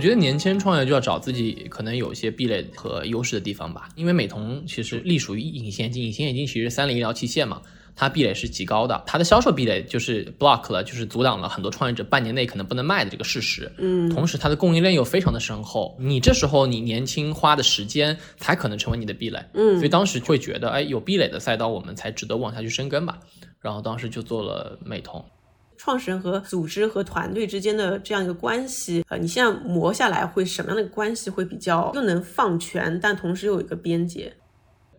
我觉得年轻人创业就要找自己可能有一些壁垒和优势的地方吧。因为美瞳其实隶属于隐形眼镜，隐形眼镜其实三菱医疗器械嘛，它壁垒是极高的，它的销售壁垒就是 block 了，就是阻挡了很多创业者半年内可能不能卖的这个事实。嗯，同时它的供应链又非常的深厚，你这时候你年轻花的时间才可能成为你的壁垒。嗯，所以当时会觉得，哎，有壁垒的赛道我们才值得往下去深耕吧。然后当时就做了美瞳。创始人和组织和团队之间的这样一个关系，呃，你现在磨下来会什么样的关系会比较又能放权，但同时又有一个边界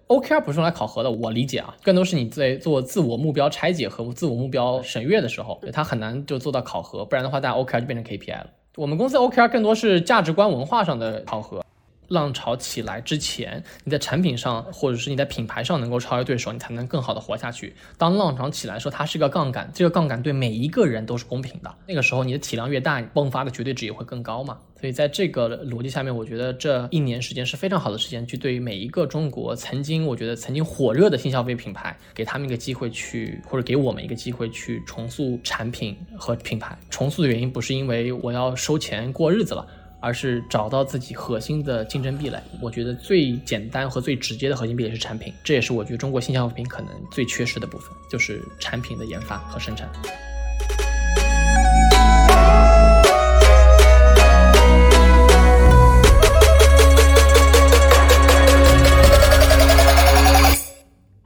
？OKR 不是用来考核的，我理解啊，更多是你在做自我目标拆解和自我目标审阅的时候，它很难就做到考核，不然的话，大家 OKR 就变成 KPI 了。我们公司 OKR 更多是价值观文化上的考核。浪潮起来之前，你在产品上或者是你在品牌上能够超越对手，你才能更好的活下去。当浪潮起来的时候，它是个杠杆，这个杠杆对每一个人都是公平的。那个时候你的体量越大，迸发的绝对值也会更高嘛。所以在这个逻辑下面，我觉得这一年时间是非常好的时间，去对于每一个中国曾经我觉得曾经火热的新消费品牌，给他们一个机会去，或者给我们一个机会去重塑产品和品牌。重塑的原因不是因为我要收钱过日子了。而是找到自己核心的竞争壁垒。我觉得最简单和最直接的核心壁垒是产品，这也是我觉得中国新消费品可能最缺失的部分，就是产品的研发和生产。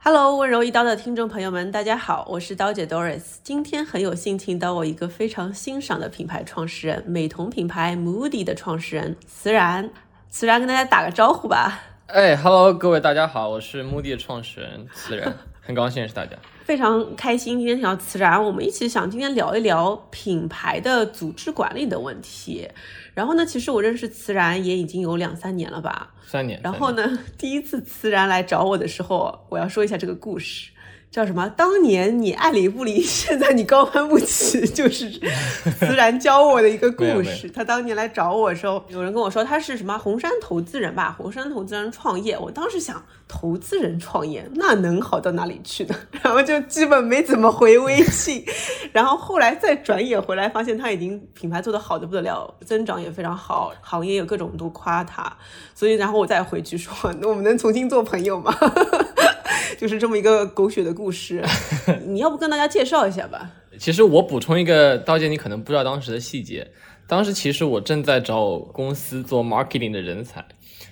Hello，温柔一刀的听众朋友们，大家好，我是刀姐 Doris。今天很有幸请到我一个非常欣赏的品牌创始人，美瞳品牌 Moody 的创始人慈然。慈然跟大家打个招呼吧。哎，Hello，各位大家好，我是 Moody 的创始人慈然，很高兴认识大家。非常开心，今天请到慈然，我们一起想今天聊一聊品牌的组织管理的问题。然后呢，其实我认识慈然也已经有两三年了吧，三年。然后呢，第一次慈然来找我的时候，我要说一下这个故事。叫什么？当年你爱理不理，现在你高攀不起，就是 慈然教我的一个故事。他当年来找我的时候，有人跟我说他是什么红杉投资人吧？红杉投资人创业，我当时想，投资人创业那能好到哪里去呢？然后就基本没怎么回微信。然后后来再转眼回来，发现他已经品牌做得好的不得了，增长也非常好，行业有各种都夸他。所以然后我再回去说，那我们能重新做朋友吗？就是这么一个狗血的故事，你要不跟大家介绍一下吧？其实我补充一个，刀姐，你可能不知道当时的细节。当时其实我正在找公司做 marketing 的人才，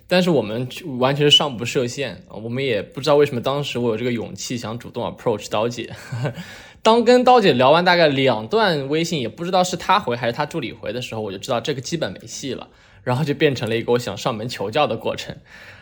但是我们完全是上不设限，我们也不知道为什么当时我有这个勇气想主动 approach 刀姐。当跟刀姐聊完大概两段微信，也不知道是她回还是她助理回的时候，我就知道这个基本没戏了，然后就变成了一个我想上门求教的过程。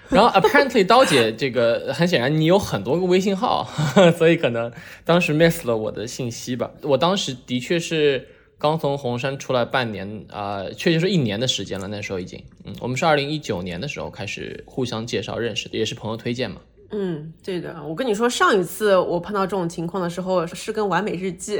然后，apparently，刀姐这个很显然你有很多个微信号，所以可能当时 miss 了我的信息吧。我当时的确是刚从红杉出来半年，啊，确切说一年的时间了。那时候已经，嗯，我们是二零一九年的时候开始互相介绍认识的，也是朋友推荐嘛。嗯，对的，我跟你说，上一次我碰到这种情况的时候是跟完美日记，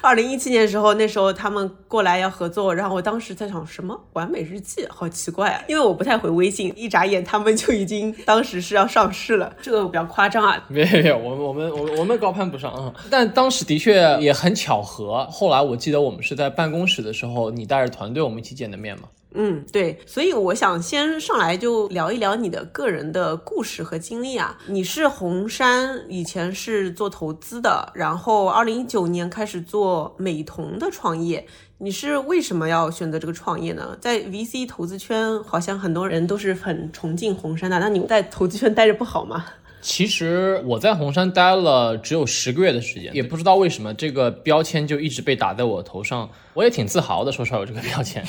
二零一七年的时候，那时候他们过来要合作，然后我当时在想什么？完美日记，好奇怪啊，因为我不太回微信，一眨眼他们就已经当时是要上市了，这个比较夸张啊。没有没有，我们我们我我们高攀不上啊，但当时的确也很巧合，后来我记得我们是在办公室的时候，你带着团队我们一起见的面嘛。嗯，对，所以我想先上来就聊一聊你的个人的故事和经历啊。你是红杉以前是做投资的，然后二零一九年开始做美瞳的创业，你是为什么要选择这个创业呢？在 VC 投资圈，好像很多人都是很崇敬红杉的，那你在投资圈待着不好吗？其实我在红杉待了只有十个月的时间，也不知道为什么这个标签就一直被打在我头上，我也挺自豪的，说出来有这个标签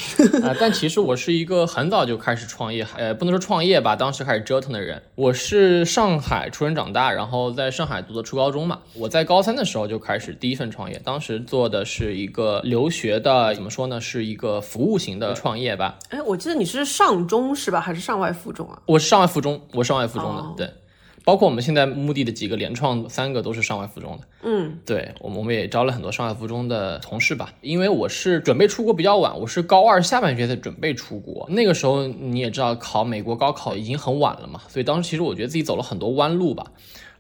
啊。但其实我是一个很早就开始创业，呃，不能说创业吧，当时开始折腾的人。我是上海出生长大，然后在上海读的初高中嘛。我在高三的时候就开始第一份创业，当时做的是一个留学的，怎么说呢，是一个服务型的创业吧。哎，我记得你是上中是吧，还是上外附中啊？我是上外附中，我上外附中的，对。包括我们现在目的的几个联创，三个都是上外附中的。嗯，对，我们我们也招了很多上外附中的同事吧。因为我是准备出国比较晚，我是高二下半学才准备出国。那个时候你也知道，考美国高考已经很晚了嘛，所以当时其实我觉得自己走了很多弯路吧。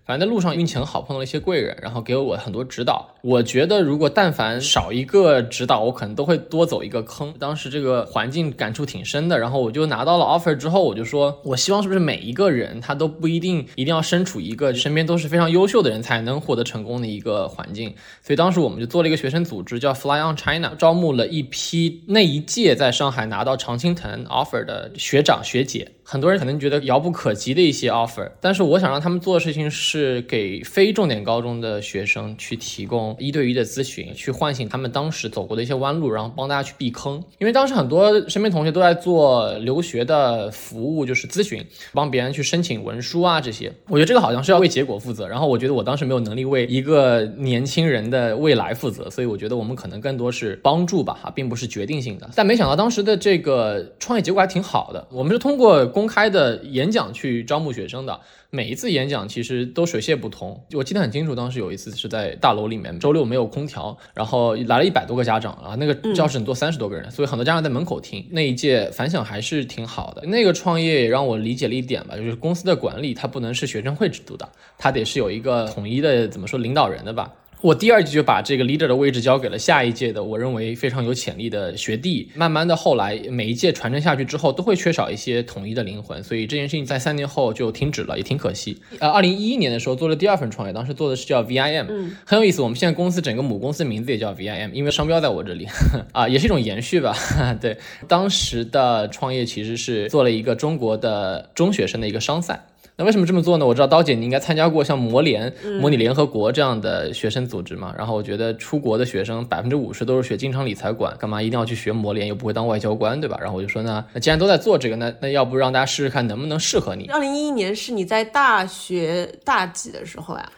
反正在路上运气很好，碰到了一些贵人，然后给我很多指导。我觉得如果但凡少一个指导，我可能都会多走一个坑。当时这个环境感触挺深的，然后我就拿到了 offer 之后，我就说，我希望是不是每一个人他都不一定一定要身处一个身边都是非常优秀的人才能获得成功的一个环境。所以当时我们就做了一个学生组织，叫 Fly on China，招募了一批那一届在上海拿到常青藤 offer 的学长学姐。很多人可能觉得遥不可及的一些 offer，但是我想让他们做的事情是给非重点高中的学生去提供一对一的咨询，去唤醒他们当时走过的一些弯路，然后帮大家去避坑。因为当时很多身边同学都在做留学的服务，就是咨询，帮别人去申请文书啊这些。我觉得这个好像是要为结果负责，然后我觉得我当时没有能力为一个年轻人的未来负责，所以我觉得我们可能更多是帮助吧，哈，并不是决定性的。但没想到当时的这个创业结果还挺好的，我们是通过开的演讲去招募学生的，每一次演讲其实都水泄不通。我记得很清楚，当时有一次是在大楼里面，周六没有空调，然后来了一百多个家长啊，那个教室坐三十多个人，所以很多家长在门口听。那一届反响还是挺好的。那个创业也让我理解了一点吧，就是公司的管理它不能是学生会制度的，它得是有一个统一的怎么说领导人的吧。我第二季就把这个 leader 的位置交给了下一届的，我认为非常有潜力的学弟。慢慢的，后来每一届传承下去之后，都会缺少一些统一的灵魂，所以这件事情在三年后就停止了，也挺可惜。呃，二零一一年的时候做了第二份创业，当时做的是叫 VIM，嗯，很有意思。我们现在公司整个母公司名字也叫 VIM，因为商标在我这里 啊，也是一种延续吧。对，当时的创业其实是做了一个中国的中学生的一个商赛。那为什么这么做呢？我知道刀姐你应该参加过像模联、模拟联合国这样的学生组织嘛。然后我觉得出国的学生百分之五十都是学经常理财管，干嘛一定要去学模联，又不会当外交官，对吧？然后我就说呢，那既然都在做这个，那那要不让大家试试看能不能适合你？二零一一年是你在大学大几的时候呀？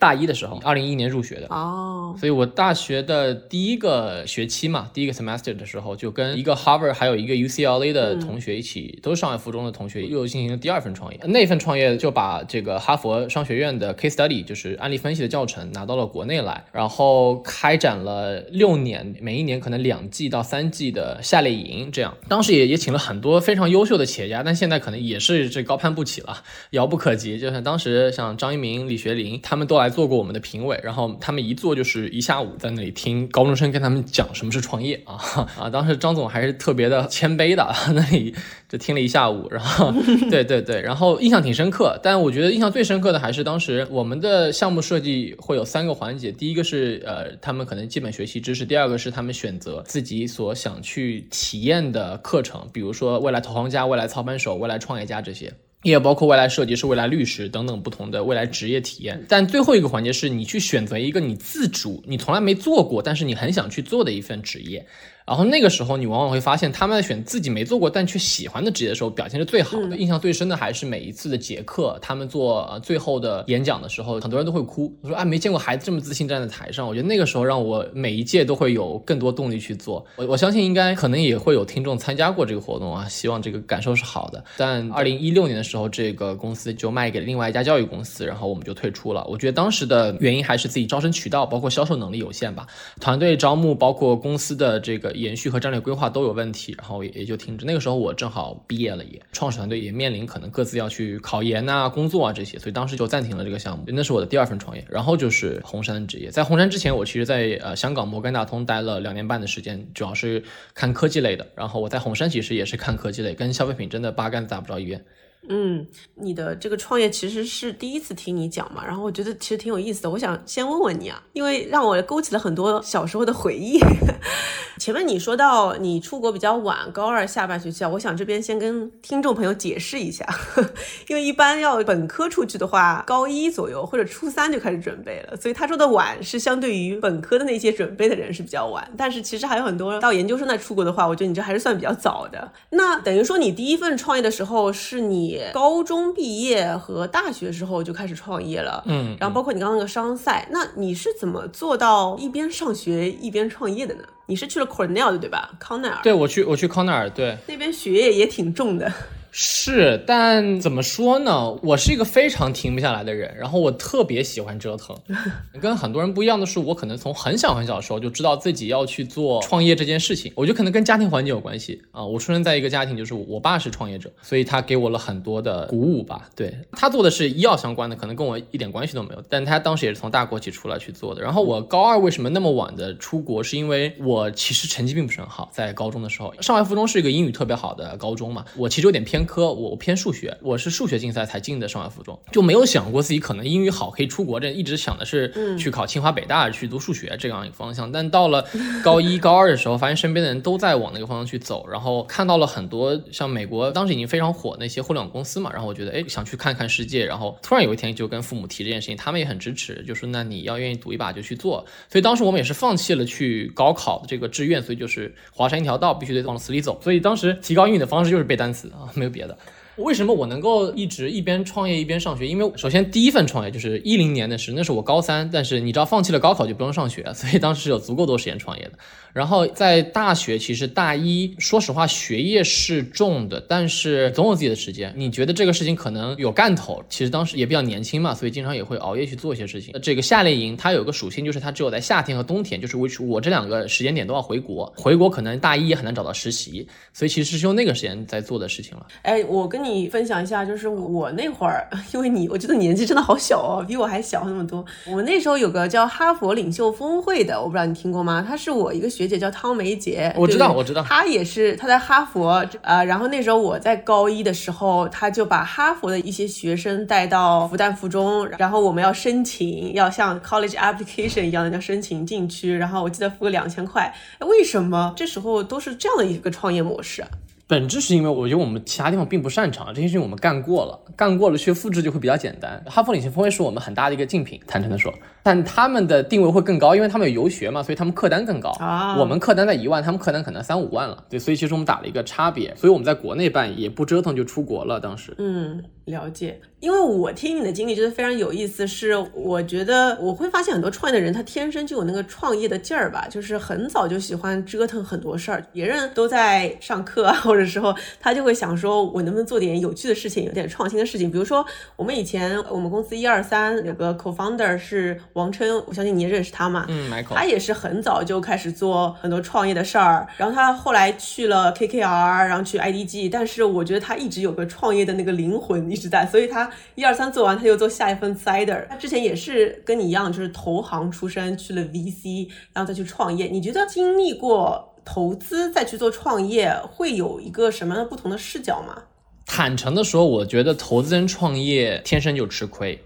大一的时候，二零一一年入学的哦，所以我大学的第一个学期嘛，第一个 semester 的时候，就跟一个 Harvard 还有一个 UCLA 的同学一起，都是上海附中的同学，又进行了第二份创业。那份创业就把这个哈佛商学院的 case study，就是案例分析的教程拿到了国内来，然后开展了六年，每一年可能两季到三季的夏令营，这样。当时也也请了很多非常优秀的企业家，但现在可能也是这高攀不起了，遥不可及。就像当时像张一鸣、李学林他们都来。做过我们的评委，然后他们一坐就是一下午，在那里听高中生跟他们讲什么是创业啊 啊！当时张总还是特别的谦卑的，那里就听了一下午，然后对对对，然后印象挺深刻。但我觉得印象最深刻的还是当时我们的项目设计会有三个环节，第一个是呃他们可能基本学习知识，第二个是他们选择自己所想去体验的课程，比如说未来投行家、未来操盘手、未来创业家这些。也包括未来设计师、未来律师等等不同的未来职业体验，但最后一个环节是你去选择一个你自主、你从来没做过，但是你很想去做的一份职业。然后那个时候，你往往会发现，他们在选自己没做过但却喜欢的职业的时候，表现是最好的。印象最深的还是每一次的结课，他们做最后的演讲的时候，很多人都会哭。我说啊，没见过孩子这么自信站在台上。我觉得那个时候让我每一届都会有更多动力去做。我我相信应该可能也会有听众参加过这个活动啊，希望这个感受是好的。但二零一六年的时候，这个公司就卖给了另外一家教育公司，然后我们就退出了。我觉得当时的原因还是自己招生渠道，包括销售能力有限吧，团队招募，包括公司的这个延续和战略规划。都有问题，然后也也就停止。那个时候我正好毕业了，也创始团队也面临可能各自要去考研啊、工作啊这些，所以当时就暂停了这个项目。那是我的第二份创业，然后就是红杉职业。在红杉之前，我其实在呃香港摩根大通待了两年半的时间，主要是看科技类的。然后我在红杉其实也是看科技类，跟消费品真的八竿子打不着一边。嗯，你的这个创业其实是第一次听你讲嘛，然后我觉得其实挺有意思的。我想先问问你啊，因为让我勾起了很多小时候的回忆。前面你说到你出国比较晚，高二下半学期啊，我想这边先跟听众朋友解释一下，因为一般要本科出去的话，高一左右或者初三就开始准备了，所以他说的晚是相对于本科的那些准备的人是比较晚，但是其实还有很多到研究生再出国的话，我觉得你这还是算比较早的。那等于说你第一份创业的时候是你。高中毕业和大学时候就开始创业了，嗯，然后包括你刚刚那个商赛，那你是怎么做到一边上学一边创业的呢？你是去了 Cornell 的对吧？康奈尔？对，我去我去康奈尔，对，那边学业也挺重的。是，但怎么说呢？我是一个非常停不下来的人，然后我特别喜欢折腾。跟很多人不一样的是，我可能从很小很小的时候就知道自己要去做创业这件事情。我觉得可能跟家庭环境有关系啊。我出生在一个家庭，就是我爸是创业者，所以他给我了很多的鼓舞吧。对他做的是医药相关的，可能跟我一点关系都没有。但他当时也是从大国企出来去做的。然后我高二为什么那么晚的出国？是因为我其实成绩并不是很好，在高中的时候，上海附中是一个英语特别好的高中嘛。我其实有点偏科，我偏数学，我是数学竞赛才进的上海附中，就没有想过自己可能英语好可以出国，这一直想的是去考清华北大去读数学这样一个方向。但到了高一高二的时候，发现身边的人都在往那个方向去走，然后看到了很多像美国当时已经非常火那些互联网公司嘛，然后我觉得哎想去看看世界，然后突然有一天就跟父母提这件事情，他们也很支持，就说那你要愿意赌一把就去做。所以当时我们也是放弃了去高考的这个志愿，所以就是华山一条道，必须得往死里走。所以当时提高英语的方式就是背单词啊，没有别的。为什么我能够一直一边创业一边上学？因为首先第一份创业就是一零年的事，那是我高三，但是你知道放弃了高考就不用上学，所以当时有足够多时间创业的。然后在大学，其实大一，说实话，学业是重的，但是总有自己的时间。你觉得这个事情可能有干头，其实当时也比较年轻嘛，所以经常也会熬夜去做一些事情。这个夏令营它有个属性，就是它只有在夏天和冬天，就是我我这两个时间点都要回国，回国可能大一也很难找到实习，所以其实是用那个时间在做的事情了。哎，我跟你分享一下，就是我那会儿，因为你我觉得年纪真的好小哦，比我还小那么多。我那时候有个叫哈佛领袖峰会的，我不知道你听过吗？他是我一个学。学姐叫汤梅杰，我知道，我知道，她也是，她在哈佛，呃，然后那时候我在高一的时候，她就把哈佛的一些学生带到复旦附中，然后我们要申请，要像 college application 一样的要申请进去，然后我记得付个两千块，为什么？这时候都是这样的一个创业模式？本质是因为我觉得我们其他地方并不擅长这些事情，我们干过了，干过了去复制就会比较简单。哈佛领先峰会是我们很大的一个竞品，坦诚的说，但他们的定位会更高，因为他们有游学嘛，所以他们客单更高啊。我们客单在一万，他们客单可能三五万了，对，所以其实我们打了一个差别，所以我们在国内办也不折腾就出国了，当时。嗯，了解。因为我听你的经历觉得非常有意思，是我觉得我会发现很多创业的人他天生就有那个创业的劲儿吧，就是很早就喜欢折腾很多事儿，别人都在上课啊或者时候，他就会想说，我能不能做点有趣的事情，有点创新的事情。比如说我们以前我们公司一二三有个 co-founder 是王琛，我相信你也认识他嘛，嗯，他也是很早就开始做很多创业的事儿，然后他后来去了 KKR，然后去 IDG，但是我觉得他一直有个创业的那个灵魂一直在，所以他。一二三做完，他又做下一份 cider。他之前也是跟你一样，就是投行出身，去了 VC，然后再去创业。你觉得经历过投资再去做创业，会有一个什么样的不同的视角吗？坦诚的说，我觉得投资人创业天生就吃亏。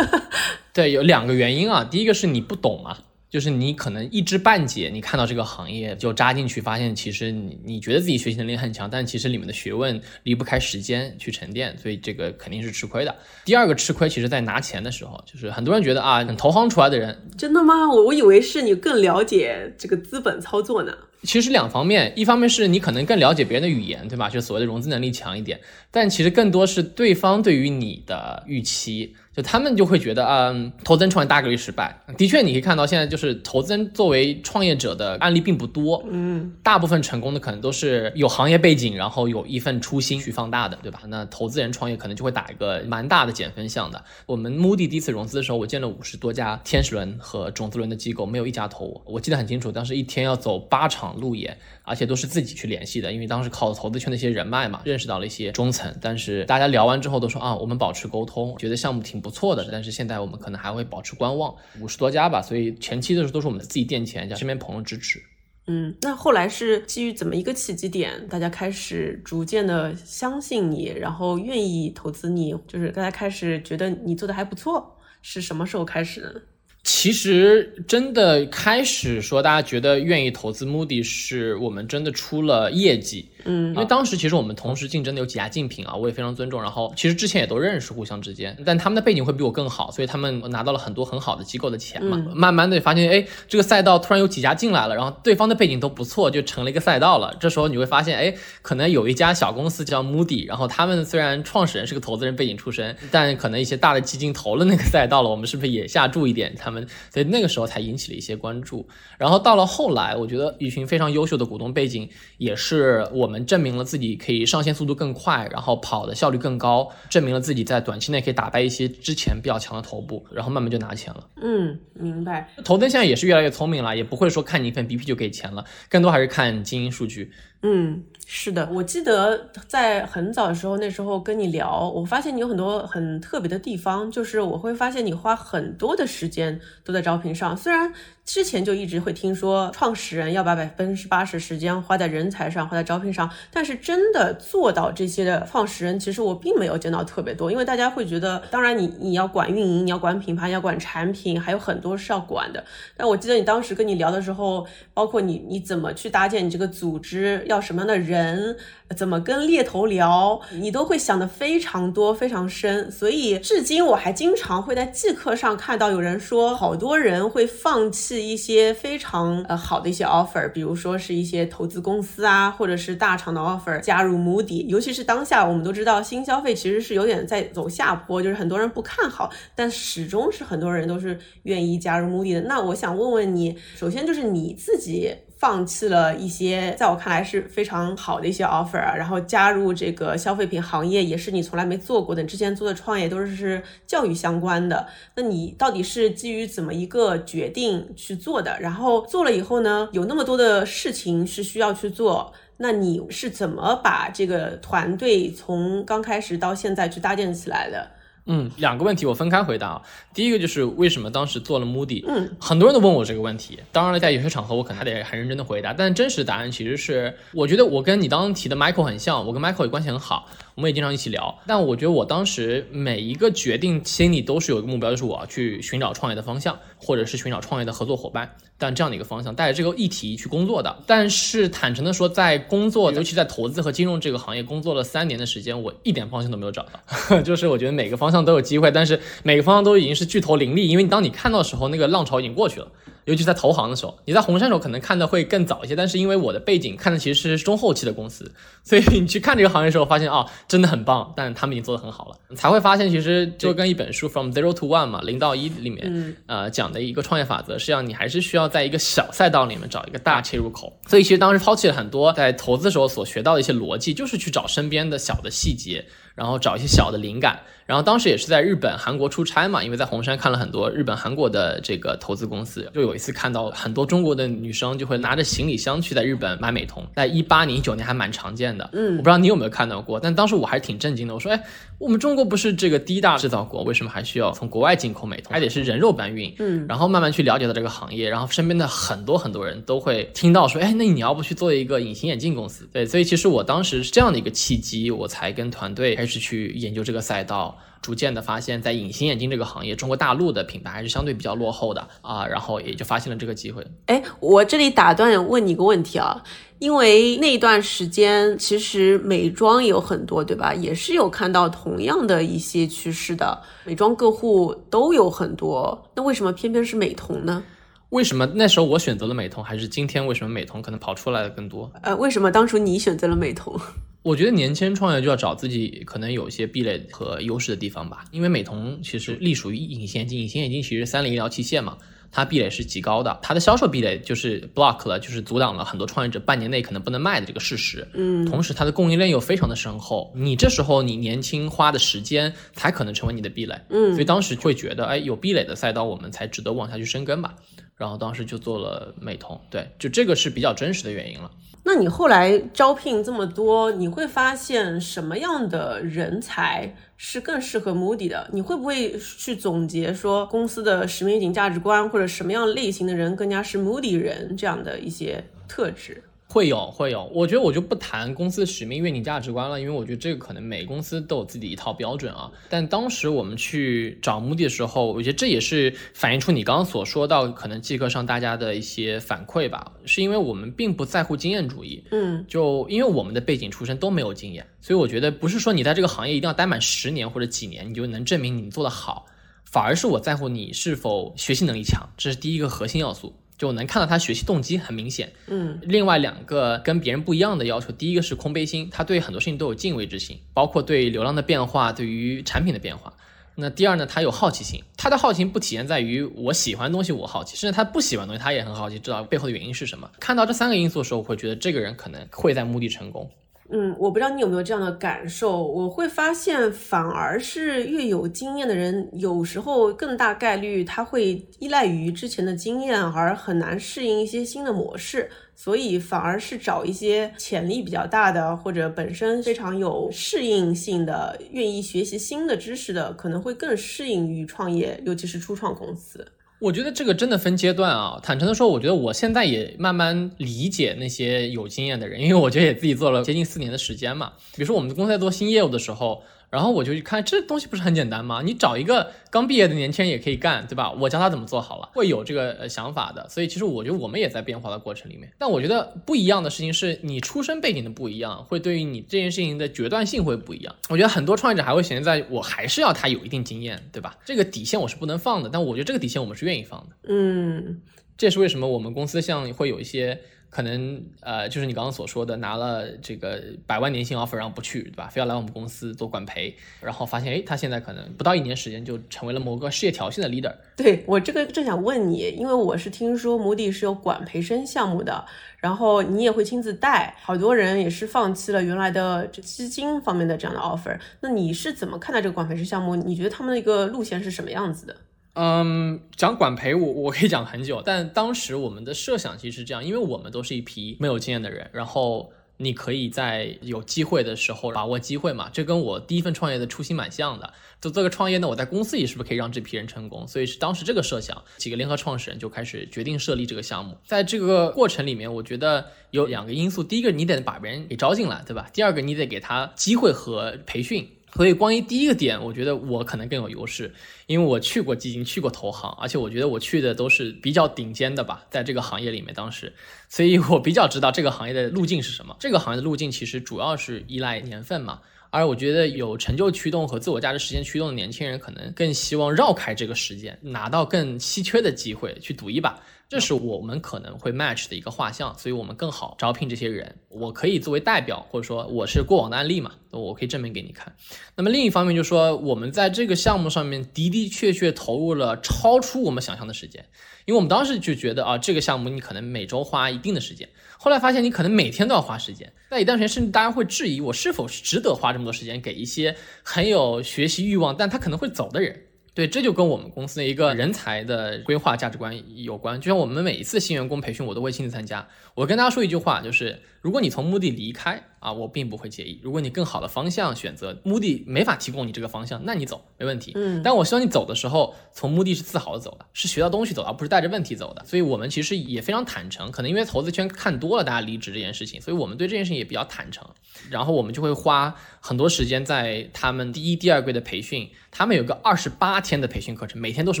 对，有两个原因啊。第一个是你不懂嘛。就是你可能一知半解，你看到这个行业就扎进去，发现其实你你觉得自己学习能力很强，但其实里面的学问离不开时间去沉淀，所以这个肯定是吃亏的。第二个吃亏，其实在拿钱的时候，就是很多人觉得啊，投行出来的人，真的吗？我我以为是你更了解这个资本操作呢。其实两方面，一方面是你可能更了解别人的语言，对吧？就所谓的融资能力强一点，但其实更多是对方对于你的预期。就他们就会觉得，嗯，投资人创业大概率失败。的确，你可以看到现在就是投资人作为创业者的案例并不多，嗯，大部分成功的可能都是有行业背景，然后有一份初心去放大的，对吧？那投资人创业可能就会打一个蛮大的减分项的。我们 Moody 第一次融资的时候，我见了五十多家天使轮和种子轮的机构，没有一家投我。我记得很清楚，当时一天要走八场路演，而且都是自己去联系的，因为当时靠投资圈的一些人脉嘛，认识到了一些中层。但是大家聊完之后都说啊，我们保持沟通，觉得项目挺不。不错的，但是现在我们可能还会保持观望，五十多家吧，所以前期的时候都是我们自己垫钱，加身边朋友支持。嗯，那后来是基于怎么一个契机点，大家开始逐渐的相信你，然后愿意投资你，就是大家开始觉得你做的还不错，是什么时候开始的？其实真的开始说，大家觉得愿意投资 Moody，是我们真的出了业绩。嗯，因为当时其实我们同时竞争的有几家竞品啊，我也非常尊重。然后其实之前也都认识，互相之间，但他们的背景会比我更好，所以他们拿到了很多很好的机构的钱嘛。慢慢的发现，哎，这个赛道突然有几家进来了，然后对方的背景都不错，就成了一个赛道了。这时候你会发现，哎，可能有一家小公司叫 Moody，然后他们虽然创始人是个投资人背景出身，但可能一些大的基金投了那个赛道了，我们是不是也下注一点？他们。所以那个时候才引起了一些关注。然后到了后来，我觉得一群非常优秀的股东背景，也是我们证明了自己可以上线速度更快，然后跑的效率更高，证明了自己在短期内可以打败一些之前比较强的头部，然后慢慢就拿钱了。嗯，明白。头灯现在也是越来越聪明了，也不会说看你一份 BP 就给钱了，更多还是看经营数据。嗯，是的，我记得在很早的时候，那时候跟你聊，我发现你有很多很特别的地方，就是我会发现你花很多的时间都在招聘上，虽然。之前就一直会听说创始人要把百分之八十时间花在人才上，花在招聘上，但是真的做到这些的创始人，其实我并没有见到特别多，因为大家会觉得，当然你你要管运营，你要管品牌，你要管产品，还有很多是要管的。但我记得你当时跟你聊的时候，包括你你怎么去搭建你这个组织，要什么样的人。人怎么跟猎头聊，你都会想的非常多、非常深，所以至今我还经常会在季课上看到有人说，好多人会放弃一些非常呃好的一些 offer，比如说是一些投资公司啊，或者是大厂的 offer，加入 Moody。尤其是当下，我们都知道新消费其实是有点在走下坡，就是很多人不看好，但始终是很多人都是愿意加入 Moody 的。那我想问问你，首先就是你自己。放弃了一些在我看来是非常好的一些 offer 啊，然后加入这个消费品行业，也是你从来没做过的。之前做的创业都是是教育相关的，那你到底是基于怎么一个决定去做的？然后做了以后呢，有那么多的事情是需要去做，那你是怎么把这个团队从刚开始到现在去搭建起来的？嗯，两个问题我分开回答啊。第一个就是为什么当时做了 Moody，嗯，很多人都问我这个问题。当然了，在有些场合我可能还得很认真的回答，但真实答案其实是，我觉得我跟你当时提的 Michael 很像，我跟 Michael 也关系很好，我们也经常一起聊。但我觉得我当时每一个决定心里都是有一个目标，就是我要去寻找创业的方向，或者是寻找创业的合作伙伴。但这样的一个方向，带着这个议题去工作的。但是坦诚的说，在工作，尤其在投资和金融这个行业工作了三年的时间，我一点方向都没有找到。就是我觉得每个方向都有机会，但是每个方向都已经是巨头林立，因为当你看到的时候，那个浪潮已经过去了。尤其在投行的时候，你在红杉时候可能看的会更早一些，但是因为我的背景看的其实是中后期的公司，所以你去看这个行业的时候，发现啊，真的很棒，但他们已经做得很好了，才会发现其实就跟一本书《From Zero to One》嘛，零到一里面，呃，讲的一个创业法则，实际上你还是需要在一个小赛道里面找一个大切入口。所以其实当时抛弃了很多在投资时候所学到的一些逻辑，就是去找身边的小的细节。然后找一些小的灵感，然后当时也是在日本、韩国出差嘛，因为在红杉看了很多日本、韩国的这个投资公司，就有一次看到很多中国的女生就会拿着行李箱去在日本买美瞳，在一八年、一九年还蛮常见的。嗯，我不知道你有没有看到过，但当时我还是挺震惊的。我说，哎，我们中国不是这个第一大制造国，为什么还需要从国外进口美瞳，还得是人肉搬运？嗯，然后慢慢去了解到这个行业，然后身边的很多很多人都会听到说，哎，那你要不去做一个隐形眼镜公司？对，所以其实我当时是这样的一个契机，我才跟团队开始去研究。这个赛道逐渐的发现，在隐形眼镜这个行业，中国大陆的品牌还是相对比较落后的啊，然后也就发现了这个机会。哎，我这里打断问你一个问题啊，因为那段时间其实美妆有很多，对吧？也是有看到同样的一些趋势的，美妆个户都有很多，那为什么偏偏是美瞳呢？为什么那时候我选择了美瞳，还是今天为什么美瞳可能跑出来的更多？呃，为什么当初你选择了美瞳？我觉得年轻人创业就要找自己可能有一些壁垒和优势的地方吧，因为美瞳其实隶属于隐形眼镜，隐形眼镜其实三菱医疗器械嘛，它壁垒是极高的，它的销售壁垒就是 block 了，就是阻挡了很多创业者半年内可能不能卖的这个事实。嗯，同时它的供应链又非常的深厚，你这时候你年轻花的时间才可能成为你的壁垒。嗯，所以当时会觉得，哎，有壁垒的赛道我们才值得往下去深耕吧。然后当时就做了美瞳，对，就这个是比较真实的原因了。那你后来招聘这么多，你会发现什么样的人才是更适合 Moody 的？你会不会去总结说公司的使命、价值观，或者什么样类型的人更加是 Moody 人这样的一些特质？会有会有，我觉得我就不谈公司使命、愿景、价值观了，因为我觉得这个可能每公司都有自己一套标准啊。但当时我们去找目的的时候，我觉得这也是反映出你刚刚所说到可能即刻上大家的一些反馈吧，是因为我们并不在乎经验主义，嗯，就因为我们的背景出身都没有经验，所以我觉得不是说你在这个行业一定要待满十年或者几年，你就能证明你做得好，反而是我在乎你是否学习能力强，这是第一个核心要素。就能看到他学习动机很明显，嗯，另外两个跟别人不一样的要求，第一个是空杯心，他对很多事情都有敬畏之心，包括对流量的变化，对于产品的变化。那第二呢，他有好奇心，他的好奇心不体现在于我喜欢的东西我好奇，甚至他不喜欢东西他也很好奇，知道背后的原因是什么。看到这三个因素的时候，我会觉得这个人可能会在目的成功。嗯，我不知道你有没有这样的感受，我会发现反而是越有经验的人，有时候更大概率他会依赖于之前的经验，而很难适应一些新的模式，所以反而是找一些潜力比较大的，或者本身非常有适应性的，愿意学习新的知识的，可能会更适应于创业，尤其是初创公司。我觉得这个真的分阶段啊。坦诚的说，我觉得我现在也慢慢理解那些有经验的人，因为我觉得也自己做了接近四年的时间嘛。比如说我们公司在做新业务的时候。然后我就去看这东西不是很简单吗？你找一个刚毕业的年轻人也可以干，对吧？我教他怎么做好了，会有这个呃想法的。所以其实我觉得我们也在变化的过程里面。但我觉得不一样的事情是你出身背景的不一样，会对于你这件事情的决断性会不一样。我觉得很多创业者还会显现在我还是要他有一定经验，对吧？这个底线我是不能放的。但我觉得这个底线我们是愿意放的。嗯，这也是为什么我们公司像会有一些。可能呃，就是你刚刚所说的，拿了这个百万年薪 offer，然后不去，对吧？非要来我们公司做管培，然后发现，哎，他现在可能不到一年时间就成为了某个事业条线的 leader。对我这个正想问你，因为我是听说摩迪是有管培生项目的，然后你也会亲自带，好多人也是放弃了原来的这基金方面的这样的 offer。那你是怎么看待这个管培生项目？你觉得他们的一个路线是什么样子的？嗯，讲管培我我可以讲很久，但当时我们的设想其实是这样，因为我们都是一批没有经验的人，然后你可以在有机会的时候把握机会嘛，这跟我第一份创业的初心蛮像的。就这个创业呢，我在公司里是不是可以让这批人成功？所以是当时这个设想，几个联合创始人就开始决定设立这个项目。在这个过程里面，我觉得有两个因素，第一个你得把别人给招进来，对吧？第二个你得给他机会和培训。所以，关于第一个点，我觉得我可能更有优势，因为我去过基金，去过投行，而且我觉得我去的都是比较顶尖的吧，在这个行业里面，当时，所以我比较知道这个行业的路径是什么。这个行业的路径其实主要是依赖年份嘛，而我觉得有成就驱动和自我价值实现驱动的年轻人，可能更希望绕开这个时间，拿到更稀缺的机会去赌一把。这是我们可能会 match 的一个画像，所以我们更好招聘这些人。我可以作为代表，或者说我是过往的案例嘛，我可以证明给你看。那么另一方面就是说，我们在这个项目上面的的确确投入了超出我们想象的时间，因为我们当时就觉得啊，这个项目你可能每周花一定的时间，后来发现你可能每天都要花时间。在一段时间，甚至大家会质疑我是否是值得花这么多时间给一些很有学习欲望，但他可能会走的人。对，这就跟我们公司的一个人才的规划价值观有关。就像我们每一次新员工培训，我都会亲自参加。我跟大家说一句话，就是如果你从目的离开。啊，我并不会介意。如果你更好的方向选择，目的没法提供你这个方向，那你走没问题。嗯，但我希望你走的时候，从目的是自豪的走的，是学到东西走的，而不是带着问题走的。所以我们其实也非常坦诚。可能因为投资圈看多了大家离职这件事情，所以我们对这件事情也比较坦诚。然后我们就会花很多时间在他们第一、第二季的培训。他们有个二十八天的培训课程，每天都是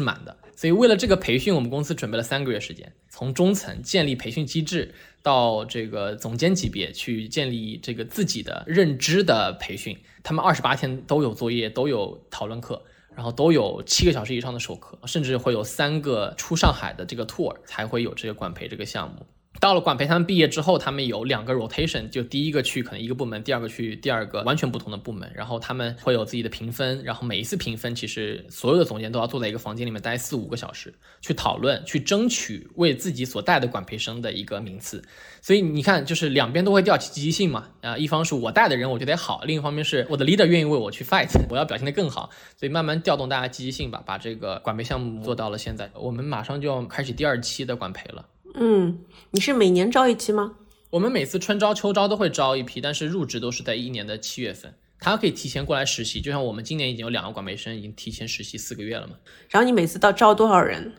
满的。所以为了这个培训，我们公司准备了三个月时间，从中层建立培训机制。到这个总监级别去建立这个自己的认知的培训，他们二十八天都有作业，都有讨论课，然后都有七个小时以上的授课，甚至会有三个出上海的这个 tour 才会有这个管培这个项目。到了管培，他们毕业之后，他们有两个 rotation，就第一个去可能一个部门，第二个去第二个完全不同的部门，然后他们会有自己的评分，然后每一次评分，其实所有的总监都要坐在一个房间里面待四五个小时，去讨论，去争取为自己所带的管培生的一个名次。所以你看，就是两边都会吊起积极性嘛，啊，一方是我带的人我觉得好，另一方面是我的 leader 愿意为我去 fight，我要表现得更好，所以慢慢调动大家积极性吧，把这个管培项目做到了现在，我们马上就要开始第二期的管培了。嗯，你是每年招一期吗？我们每次春招、秋招都会招一批，但是入职都是在一年的七月份。他可以提前过来实习，就像我们今年已经有两个管培生已经提前实习四个月了嘛。然后你每次到招多少人？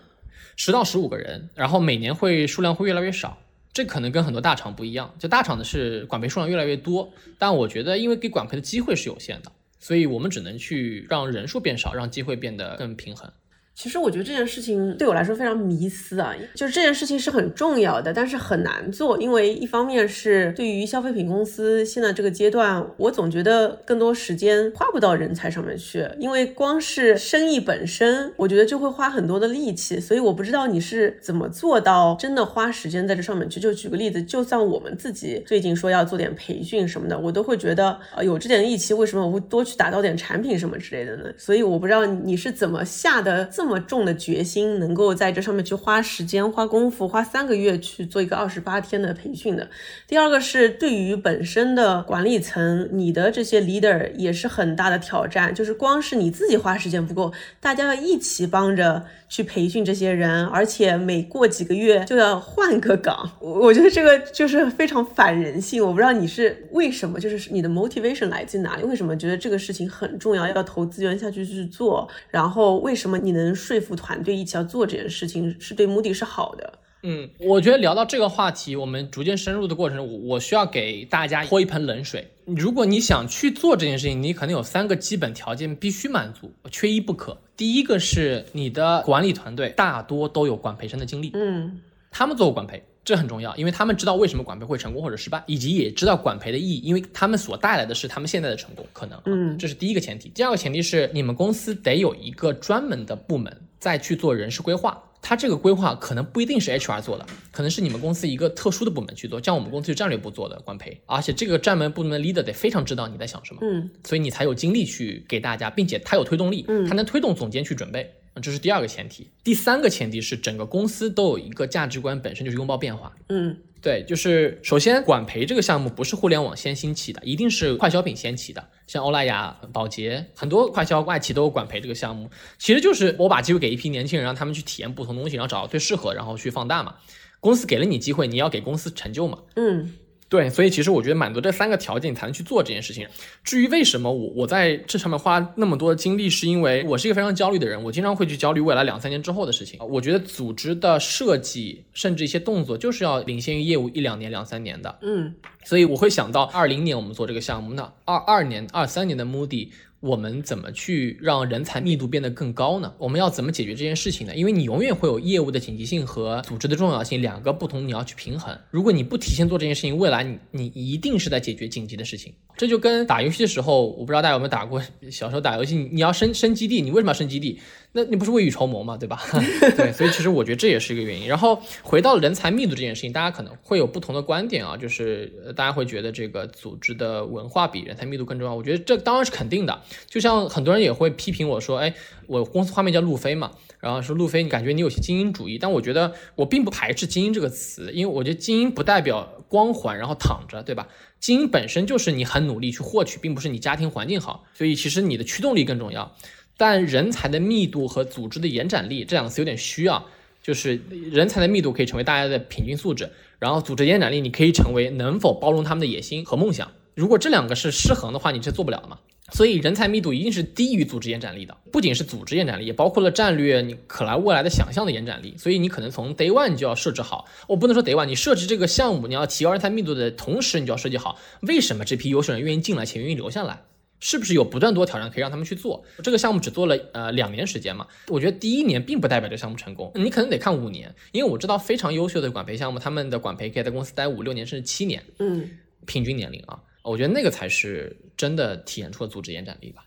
十到十五个人，然后每年会数量会越来越少。这可能跟很多大厂不一样，就大厂的是管培数量越来越多，但我觉得因为给管培的机会是有限的，所以我们只能去让人数变少，让机会变得更平衡。其实我觉得这件事情对我来说非常迷思啊，就是这件事情是很重要的，但是很难做，因为一方面是对于消费品公司现在这个阶段，我总觉得更多时间花不到人才上面去，因为光是生意本身，我觉得就会花很多的力气，所以我不知道你是怎么做到真的花时间在这上面去。就举个例子，就算我们自己最近说要做点培训什么的，我都会觉得呃有这点力气，为什么我不多去打造点产品什么之类的呢？所以我不知道你是怎么下的这么。这么重的决心，能够在这上面去花时间、花功夫、花三个月去做一个二十八天的培训的。第二个是对于本身的管理层，你的这些 leader 也是很大的挑战，就是光是你自己花时间不够，大家要一起帮着。去培训这些人，而且每过几个月就要换个岗，我觉得这个就是非常反人性。我不知道你是为什么，就是你的 motivation 来自哪里？为什么觉得这个事情很重要，要投资源下去去做？然后为什么你能说服团队一起要做这件事情，是对目的是好的？嗯，我觉得聊到这个话题，我们逐渐深入的过程，我我需要给大家泼一盆冷水。如果你想去做这件事情，你可能有三个基本条件必须满足，缺一不可。第一个是你的管理团队大多都有管培生的经历，嗯，他们做过管培，这很重要，因为他们知道为什么管培会成功或者失败，以及也知道管培的意义，因为他们所带来的是他们现在的成功可能，嗯，这是第一个前提。第二个前提是你们公司得有一个专门的部门再去做人事规划。它这个规划可能不一定是 HR 做的，可能是你们公司一个特殊的部门去做，像我们公司是战略部做的管培，而且这个战门部门的 leader 得非常知道你在想什么，嗯，所以你才有精力去给大家，并且他有推动力，嗯，他能推动总监去准备，这是第二个前提。第三个前提是整个公司都有一个价值观，本身就是拥抱变化，嗯。对，就是首先管培这个项目不是互联网先兴起的，一定是快消品先起的。像欧莱雅、宝洁，很多快消外企都有管培这个项目。其实就是我把机会给一批年轻人，让他们去体验不同东西，然后找到最适合，然后去放大嘛。公司给了你机会，你要给公司成就嘛。嗯。对，所以其实我觉得满足这三个条件，你才能去做这件事情。至于为什么我我在这上面花那么多的精力，是因为我是一个非常焦虑的人，我经常会去焦虑未来两三年之后的事情。我觉得组织的设计，甚至一些动作，就是要领先于业务一两年、两三年的。嗯，所以我会想到二零年我们做这个项目，那二二年、二三年的目的。我们怎么去让人才密度变得更高呢？我们要怎么解决这件事情呢？因为你永远会有业务的紧急性和组织的重要性两个不同，你要去平衡。如果你不提前做这件事情，未来你你一定是在解决紧急的事情。这就跟打游戏的时候，我不知道大家有没有打过，小时候打游戏，你要升升基地，你为什么要升基地？那你不是未雨绸缪嘛，对吧？对，所以其实我觉得这也是一个原因。然后回到人才密度这件事情，大家可能会有不同的观点啊，就是大家会觉得这个组织的文化比人才密度更重要。我觉得这当然是肯定的。就像很多人也会批评我说，哎，我公司画面叫路飞嘛，然后说路飞，你感觉你有些精英主义。但我觉得我并不排斥精英这个词，因为我觉得精英不代表光环，然后躺着，对吧？精英本身就是你很努力去获取，并不是你家庭环境好，所以其实你的驱动力更重要。但人才的密度和组织的延展力这两个词有点虚啊，就是人才的密度可以成为大家的平均素质，然后组织延展力你可以成为能否包容他们的野心和梦想。如果这两个是失衡的话，你是做不了的嘛。所以人才密度一定是低于组织延展力的，不仅是组织延展力，也包括了战略你可来未来的想象的延展力。所以你可能从 day one 就要设置好，我不能说 day one，你设置这个项目你要提高人才密度的同时，你就要设计好为什么这批优秀人愿意进来且愿意留下来。是不是有不断多挑战可以让他们去做？这个项目只做了呃两年时间嘛？我觉得第一年并不代表这个项目成功，你可能得看五年，因为我知道非常优秀的管培项目，他们的管培可以在公司待五六年甚至七年，嗯，平均年龄啊，我觉得那个才是真的体现出了组织延展力吧，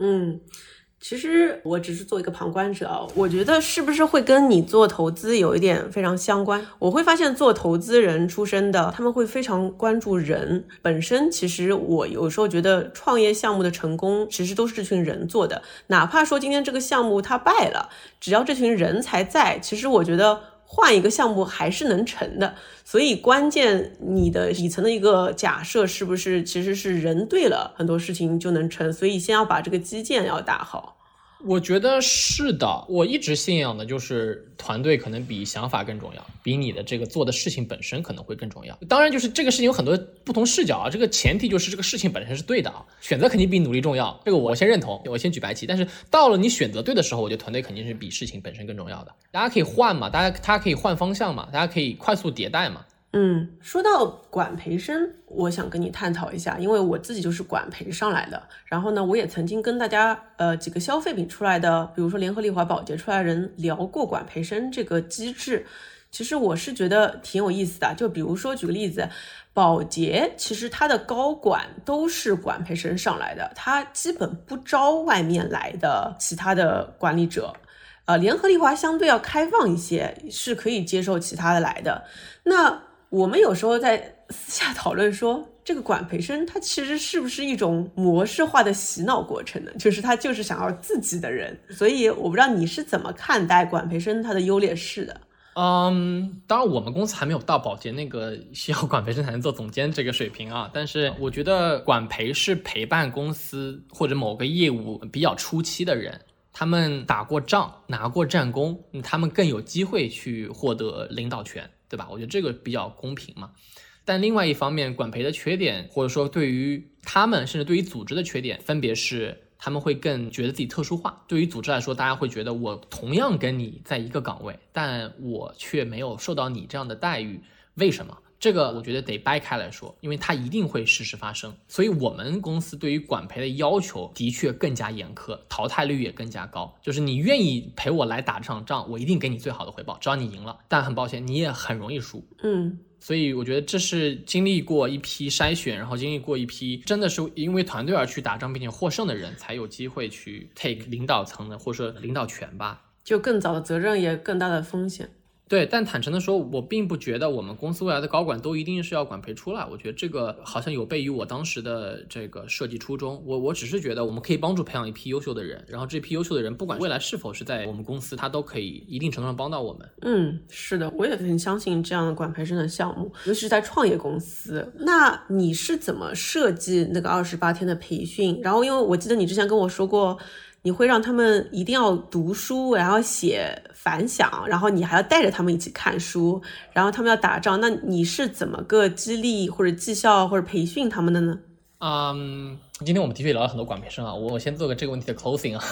嗯。其实我只是做一个旁观者啊，我觉得是不是会跟你做投资有一点非常相关？我会发现做投资人出身的，他们会非常关注人本身。其实我有时候觉得创业项目的成功，其实都是这群人做的。哪怕说今天这个项目它败了，只要这群人才在，其实我觉得换一个项目还是能成的。所以关键你的底层的一个假设是不是其实是人对了，很多事情就能成。所以先要把这个基建要打好。我觉得是的，我一直信仰的就是团队可能比想法更重要，比你的这个做的事情本身可能会更重要。当然，就是这个事情有很多不同视角啊，这个前提就是这个事情本身是对的啊，选择肯定比努力重要，这个我先认同，我先举白旗。但是到了你选择对的时候，我觉得团队肯定是比事情本身更重要的。大家可以换嘛，大家他可以换方向嘛，大家可以快速迭代嘛。嗯，说到管培生，我想跟你探讨一下，因为我自己就是管培上来的。然后呢，我也曾经跟大家呃几个消费品出来的，比如说联合利华、宝洁出来人聊过管培生这个机制。其实我是觉得挺有意思的。就比如说举个例子，宝洁其实它的高管都是管培生上来的，它基本不招外面来的其他的管理者。呃，联合利华相对要开放一些，是可以接受其他的来的。那我们有时候在私下讨论说，这个管培生他其实是不是一种模式化的洗脑过程呢？就是他就是想要自己的人。所以我不知道你是怎么看待管培生他的优劣势的。嗯，当然我们公司还没有到保洁那个需要管培生才能做总监这个水平啊。但是我觉得管培是陪伴公司或者某个业务比较初期的人。他们打过仗，拿过战功，他们更有机会去获得领导权，对吧？我觉得这个比较公平嘛。但另外一方面，管培的缺点，或者说对于他们，甚至对于组织的缺点，分别是他们会更觉得自己特殊化。对于组织来说，大家会觉得我同样跟你在一个岗位，但我却没有受到你这样的待遇，为什么？这个我觉得得掰开来说，因为它一定会实时发生，所以我们公司对于管培的要求的确更加严苛，淘汰率也更加高。就是你愿意陪我来打这场仗，我一定给你最好的回报，只要你赢了。但很抱歉，你也很容易输。嗯，所以我觉得这是经历过一批筛选，然后经历过一批真的是因为团队而去打仗并且获胜的人，才有机会去 take 领导层的或者说领导权吧。就更早的责任也更大的风险。对，但坦诚的说，我并不觉得我们公司未来的高管都一定是要管培出来。我觉得这个好像有悖于我当时的这个设计初衷。我我只是觉得我们可以帮助培养一批优秀的人，然后这批优秀的人不管未来是否是在我们公司，他都可以一定程度上帮到我们。嗯，是的，我也很相信这样的管培生的项目，尤其是在创业公司。那你是怎么设计那个二十八天的培训？然后，因为我记得你之前跟我说过。你会让他们一定要读书，然后写反响，然后你还要带着他们一起看书，然后他们要打仗，那你是怎么个激励或者绩效或者培训他们的呢？嗯，今天我们的确聊了很多管培生啊，我我先做个这个问题的 closing 啊，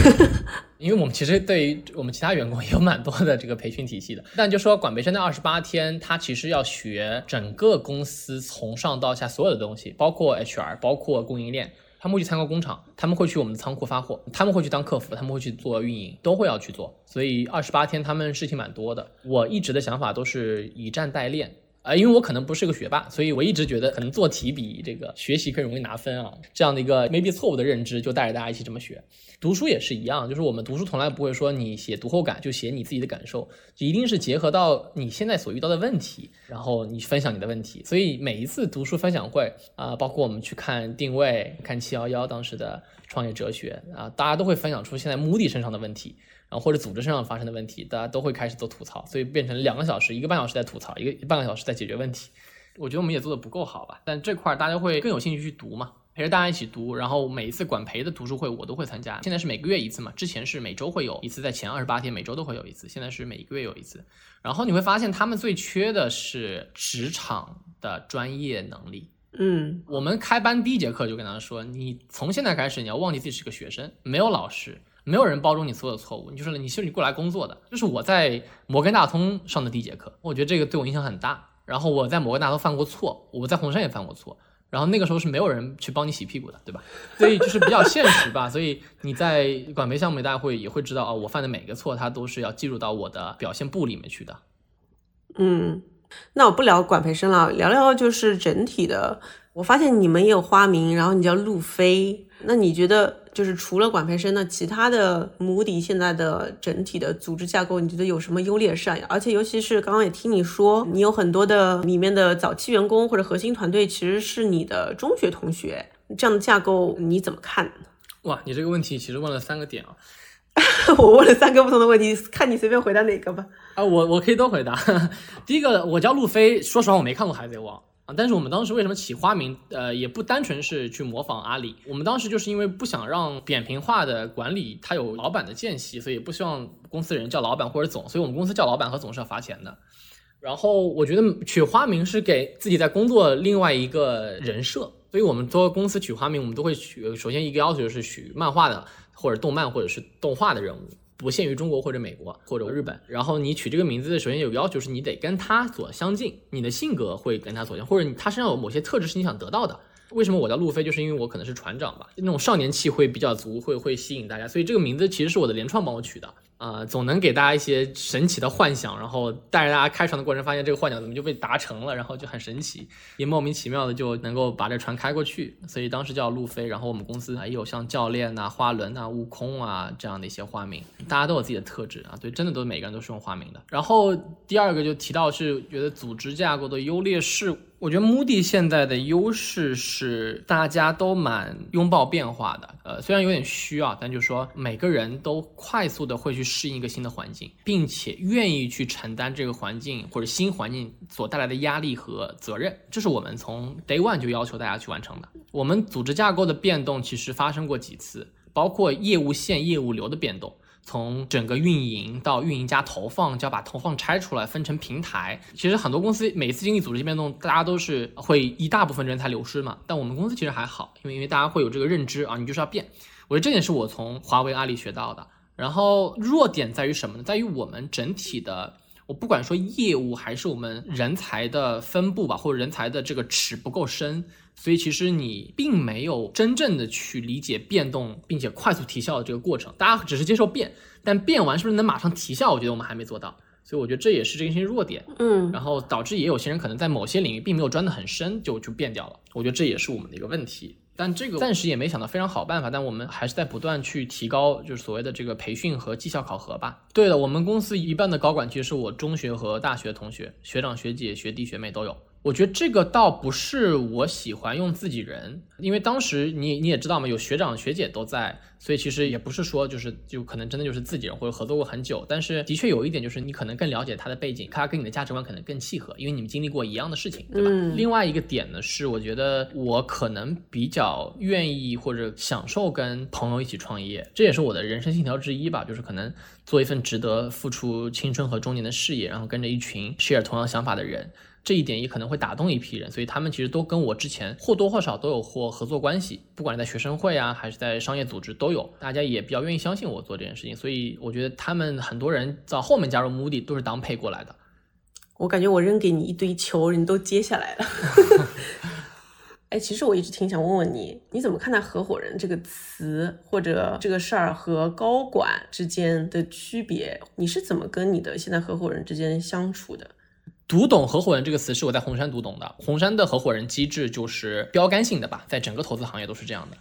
因为我们其实对于我们其他员工也有蛮多的这个培训体系的，但就说管培生那二十八天，他其实要学整个公司从上到下所有的东西，包括 HR，包括供应链。他们会去参观工厂，他们会去我们的仓库发货，他们会去当客服，他们会去做运营，都会要去做。所以二十八天他们事情蛮多的。我一直的想法都是以战代练。啊，因为我可能不是个学霸，所以我一直觉得可能做题比这个学习更容易拿分啊。这样的一个 maybe 错误的认知，就带着大家一起这么学。读书也是一样，就是我们读书从来不会说你写读后感就写你自己的感受，一定是结合到你现在所遇到的问题，然后你分享你的问题。所以每一次读书分享会啊，包括我们去看定位、看七幺幺当时的创业哲学啊，大家都会分享出现在 Moody 身上的问题。然后或者组织身上发生的问题，大家都会开始做吐槽，所以变成两个小时，一个半小时在吐槽，一个半个小时在解决问题。我觉得我们也做的不够好吧，但这块大家会更有兴趣去读嘛，陪着大家一起读。然后每一次管培的读书会我都会参加，现在是每个月一次嘛，之前是每周会有一次，在前二十八天每周都会有一次，现在是每一个月有一次。然后你会发现他们最缺的是职场的专业能力。嗯，我们开班第一节课就跟他说，你从现在开始你要忘记自己是个学生，没有老师。没有人包容你所有的错误，你就说了，你是你过来工作的，就是我在摩根大通上的第一节课，我觉得这个对我影响很大。然后我在摩根大通犯过错，我在红杉也犯过错，然后那个时候是没有人去帮你洗屁股的，对吧？所以就是比较现实吧。所以你在管培项目大家会也会知道啊，我犯的每个错，它都是要记录到我的表现簿里面去的。嗯，那我不聊管培生了，聊聊就是整体的。我发现你们也有花名，然后你叫路飞。那你觉得，就是除了管培生，那其他的母底现在的整体的组织架构，你觉得有什么优劣势？而且尤其是刚刚也听你说，你有很多的里面的早期员工或者核心团队其实是你的中学同学，这样的架构你怎么看？哇，你这个问题其实问了三个点啊！我问了三个不同的问题，看你随便回答哪个吧。啊，我我可以都回答。第一个，我叫路飞，说实话我没看过《海贼王》。但是我们当时为什么起花名？呃，也不单纯是去模仿阿里，我们当时就是因为不想让扁平化的管理它有老板的间隙，所以不希望公司人叫老板或者总，所以我们公司叫老板和总是要罚钱的。然后我觉得取花名是给自己在工作另外一个人设，所以我们做公司取花名，我们都会取，首先一个要求就是取漫画的或者动漫或者是动画的人物。不限于中国或者美国或者日本。然后你取这个名字，首先有要求是你得跟他所相近，你的性格会跟他所像，或者他身上有某些特质是你想得到的。为什么我叫路飞？就是因为我可能是船长吧，那种少年气会比较足，会会吸引大家。所以这个名字其实是我的联创帮我取的。呃，总能给大家一些神奇的幻想，然后带着大家开船的过程，发现这个幻想怎么就被达成了，然后就很神奇，也莫名其妙的就能够把这船开过去，所以当时叫路飞。然后我们公司还有像教练呐、花轮呐、悟空啊这样的一些花名，大家都有自己的特质啊，对，真的都每个人都是用花名的。然后第二个就提到是觉得组织架构的优劣势。我觉得 Moody 现在的优势是大家都蛮拥抱变化的，呃，虽然有点虚啊，但就是说每个人都快速的会去适应一个新的环境，并且愿意去承担这个环境或者新环境所带来的压力和责任，这是我们从 Day One 就要求大家去完成的。我们组织架构的变动其实发生过几次，包括业务线、业务流的变动。从整个运营到运营加投放，就要把投放拆出来分成平台。其实很多公司每次经历组织变动，大家都是会一大部分人才流失嘛。但我们公司其实还好，因为因为大家会有这个认知啊，你就是要变。我觉得这点是我从华为、阿里学到的。然后弱点在于什么呢？在于我们整体的。我不管说业务还是我们人才的分布吧，或者人才的这个尺不够深，所以其实你并没有真正的去理解变动并且快速提效的这个过程。大家只是接受变，但变完是不是能马上提效？我觉得我们还没做到，所以我觉得这也是这些弱点。嗯，然后导致也有些人可能在某些领域并没有钻得很深，就就变掉了。我觉得这也是我们的一个问题。但这个暂时也没想到非常好办法，但我们还是在不断去提高，就是所谓的这个培训和绩效考核吧。对了，我们公司一半的高管其实是我中学和大学同学，学长学姐、学弟学妹都有。我觉得这个倒不是我喜欢用自己人，因为当时你你也知道嘛，有学长学姐都在，所以其实也不是说就是就可能真的就是自己人或者合作过很久，但是的确有一点就是你可能更了解他的背景，他跟你的价值观可能更契合，因为你们经历过一样的事情，对吧？另外一个点呢是，我觉得我可能比较愿意或者享受跟朋友一起创业，这也是我的人生信条之一吧，就是可能做一份值得付出青春和中年的事业，然后跟着一群 share 同样想法的人。这一点也可能会打动一批人，所以他们其实都跟我之前或多或少都有过合作关系，不管是在学生会啊，还是在商业组织都有，大家也比较愿意相信我做这件事情，所以我觉得他们很多人到后面加入 MUD 都是当配过来的。我感觉我扔给你一堆球，你都接下来了。哎，其实我一直挺想问问你，你怎么看待“合伙人”这个词或者这个事儿和高管之间的区别？你是怎么跟你的现在合伙人之间相处的？读懂合伙人这个词是我在红杉读懂的。红杉的合伙人机制就是标杆性的吧，在整个投资行业都是这样的。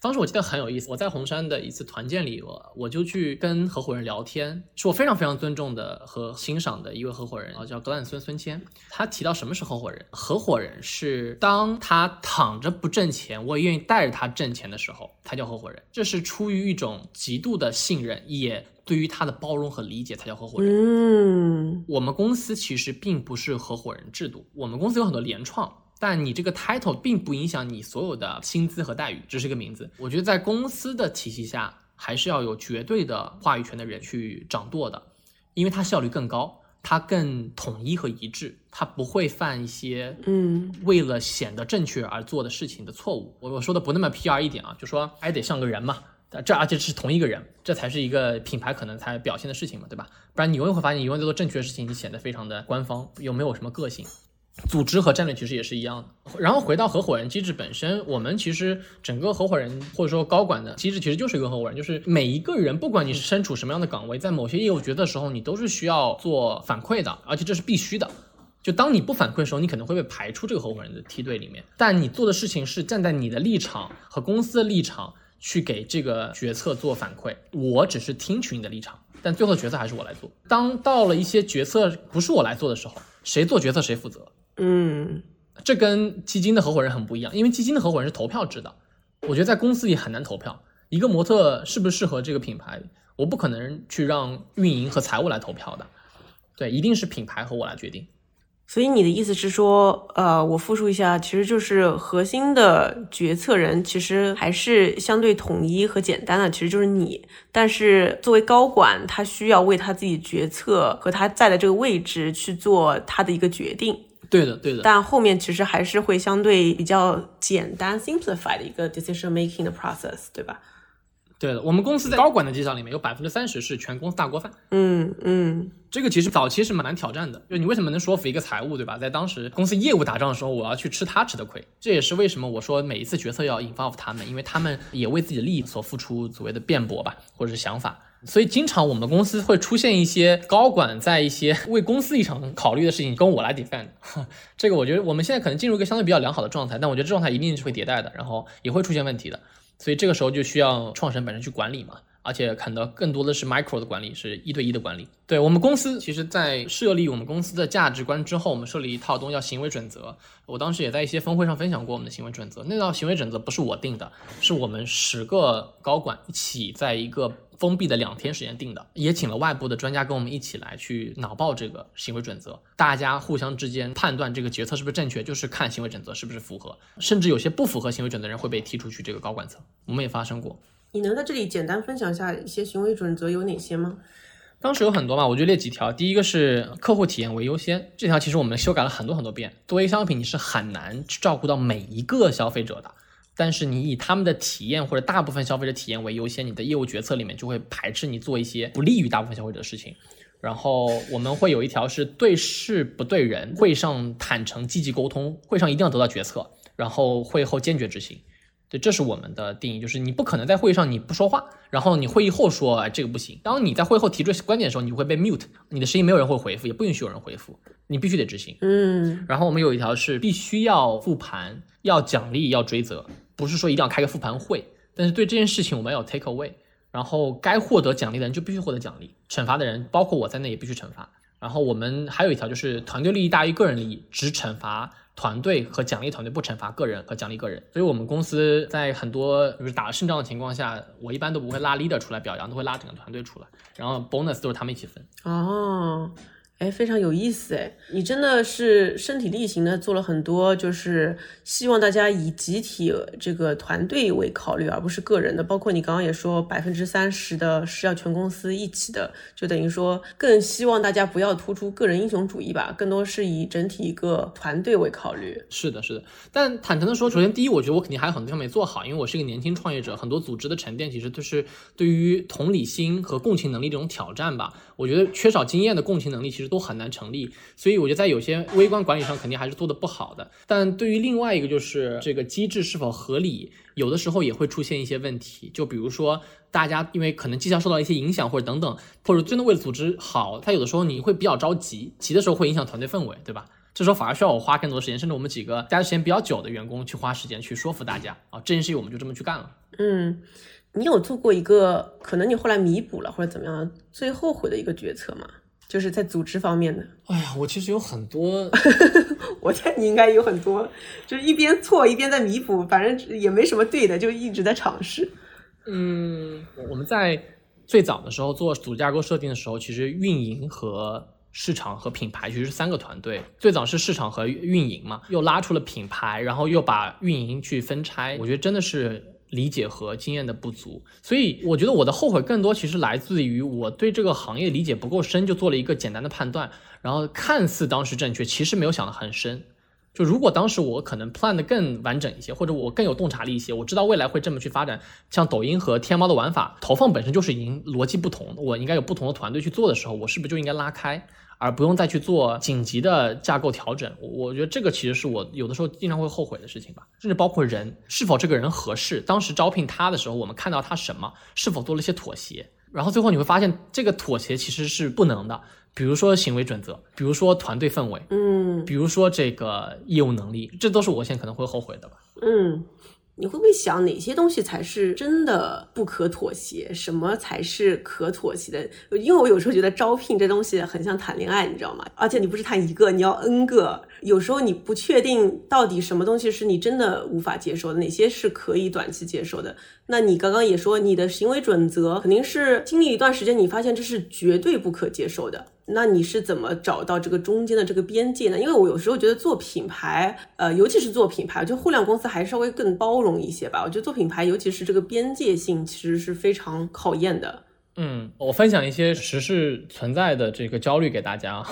当时我记得很有意思，我在红杉的一次团建里，我我就去跟合伙人聊天，是我非常非常尊重的和欣赏的一位合伙人，啊叫格兰孙孙谦。他提到什么是合伙人？合伙人是当他躺着不挣钱，我也愿意带着他挣钱的时候，他叫合伙人。这是出于一种极度的信任，也。对于他的包容和理解才叫合伙人。嗯，我们公司其实并不是合伙人制度，我们公司有很多联创，但你这个 title 并不影响你所有的薪资和待遇，只是个名字。我觉得在公司的体系下，还是要有绝对的话语权的人去掌舵的，因为它效率更高，它更统一和一致，它不会犯一些嗯为了显得正确而做的事情的错误。我我说的不那么 PR 一点啊，就说还得像个人嘛。这而且是同一个人，这才是一个品牌可能才表现的事情嘛，对吧？不然你永远会发现，你永远在做正确的事情，你显得非常的官方，又没有什么个性。组织和战略其实也是一样的。然后回到合伙人机制本身，我们其实整个合伙人或者说高管的机制，其实就是一个合伙人，就是每一个人，不管你是身处什么样的岗位，在某些业务决策的时候，你都是需要做反馈的，而且这是必须的。就当你不反馈的时候，你可能会被排出这个合伙人的梯队里面。但你做的事情是站在你的立场和公司的立场。去给这个决策做反馈，我只是听取你的立场，但最后决策还是我来做。当到了一些决策不是我来做的时候，谁做决策谁负责。嗯，这跟基金的合伙人很不一样，因为基金的合伙人是投票制的，我觉得在公司里很难投票。一个模特适不适合这个品牌，我不可能去让运营和财务来投票的，对，一定是品牌和我来决定。所以你的意思是说，呃，我复述一下，其实就是核心的决策人，其实还是相对统一和简单的，其实就是你。但是作为高管，他需要为他自己决策和他在的这个位置去做他的一个决定。对的，对的。但后面其实还是会相对比较简单 （simplify） 的一个 decision making 的 process，对吧？对的，我们公司在高管的绩效里面有百分之三十是全公司大锅饭。嗯嗯，这个其实早期是蛮难挑战的，就你为什么能说服一个财务，对吧？在当时公司业务打仗的时候，我要去吃他吃的亏，这也是为什么我说每一次决策要 involve 他们，因为他们也为自己的利益所付出所谓的辩驳吧，或者是想法。所以经常我们公司会出现一些高管在一些为公司立场考虑的事情跟我来 defend，这个我觉得我们现在可能进入一个相对比较良好的状态，但我觉得这状态一定是会迭代的，然后也会出现问题的。所以这个时候就需要创始人本身去管理嘛，而且看到更多的是 micro 的管理，是一对一的管理。对我们公司，其实，在设立我们公司的价值观之后，我们设立一套东西叫行为准则。我当时也在一些峰会上分享过我们的行为准则。那套行为准则不是我定的，是我们十个高管一起在一个封闭的两天时间定的，也请了外部的专家跟我们一起来去脑爆这个行为准则。大家互相之间判断这个决策是不是正确，就是看行为准则是不是符合。甚至有些不符合行为准则的人会被踢出去这个高管层，我们也发生过。你能在这里简单分享一下一些行为准则有哪些吗？当时有很多嘛，我就列几条。第一个是客户体验为优先，这条其实我们修改了很多很多遍。作为商品，你是很难去照顾到每一个消费者的，但是你以他们的体验或者大部分消费者体验为优先，你的业务决策里面就会排斥你做一些不利于大部分消费者的事情。然后我们会有一条是对事不对人，会上坦诚积极沟通，会上一定要得到决策，然后会后坚决执行。对，这是我们的定义，就是你不可能在会议上你不说话，然后你会议后说哎这个不行。当你在会后提出观点的时候，你会被 mute，你的声音没有人会回复，也不允许有人回复，你必须得执行。嗯，然后我们有一条是必须要复盘，要奖励，要追责，不是说一定要开个复盘会，但是对这件事情我们要 take away，然后该获得奖励的人就必须获得奖励，惩罚的人包括我在内也必须惩罚。然后我们还有一条就是团队利益大于个人利益，只惩罚团队和奖励团队，不惩罚个人和奖励个人。所以我们公司在很多就是打了胜仗的情况下，我一般都不会拉 leader 出来表扬，都会拉整个团队出来，然后 bonus 都是他们一起分。哦。哎，非常有意思哎！你真的是身体力行的做了很多，就是希望大家以集体这个团队为考虑，而不是个人的。包括你刚刚也说，百分之三十的是要全公司一起的，就等于说更希望大家不要突出个人英雄主义吧，更多是以整体一个团队为考虑。是的，是的。但坦诚的说，首先第一，我觉得我肯定还有很多地方没做好，因为我是一个年轻创业者，很多组织的沉淀其实都是对于同理心和共情能力这种挑战吧。我觉得缺少经验的共情能力，其实都很难成立。所以我觉得在有些微观管理上，肯定还是做的不好的。但对于另外一个，就是这个机制是否合理，有的时候也会出现一些问题。就比如说，大家因为可能绩效受到一些影响，或者等等，或者真的为了组织好，他有的时候你会比较着急，急的时候会影响团队氛围，对吧？这时候反而需要我花更多时间，甚至我们几个待的时间比较久的员工去花时间去说服大家啊，这件事情我们就这么去干了。嗯。你有做过一个可能你后来弥补了或者怎么样最后悔的一个决策吗？就是在组织方面的。哎呀，我其实有很多，我猜你应该有很多，就是一边错一边在弥补，反正也没什么对的，就一直在尝试。嗯，我们在最早的时候做组织架构设定的时候，其实运营和市场和品牌其实是三个团队。最早是市场和运营嘛，又拉出了品牌，然后又把运营去分拆。我觉得真的是。理解和经验的不足，所以我觉得我的后悔更多其实来自于我对这个行业理解不够深，就做了一个简单的判断，然后看似当时正确，其实没有想得很深。就如果当时我可能 plan 的更完整一些，或者我更有洞察力一些，我知道未来会这么去发展，像抖音和天猫的玩法，投放本身就是已经逻辑不同，我应该有不同的团队去做的时候，我是不是就应该拉开？而不用再去做紧急的架构调整，我觉得这个其实是我有的时候经常会后悔的事情吧。甚至包括人是否这个人合适，当时招聘他的时候，我们看到他什么，是否做了一些妥协，然后最后你会发现这个妥协其实是不能的。比如说行为准则，比如说团队氛围，嗯，比如说这个业务能力，这都是我现在可能会后悔的吧。嗯。你会不会想哪些东西才是真的不可妥协，什么才是可妥协的？因为我有时候觉得招聘这东西很像谈恋爱，你知道吗？而且你不是谈一个，你要 N 个，有时候你不确定到底什么东西是你真的无法接受的，哪些是可以短期接受的。那你刚刚也说，你的行为准则肯定是经历一段时间，你发现这是绝对不可接受的。那你是怎么找到这个中间的这个边界呢？因为我有时候觉得做品牌，呃，尤其是做品牌，就互联网公司还稍微更包容一些吧。我觉得做品牌，尤其是这个边界性，其实是非常考验的。嗯，我分享一些实事存在的这个焦虑给大家。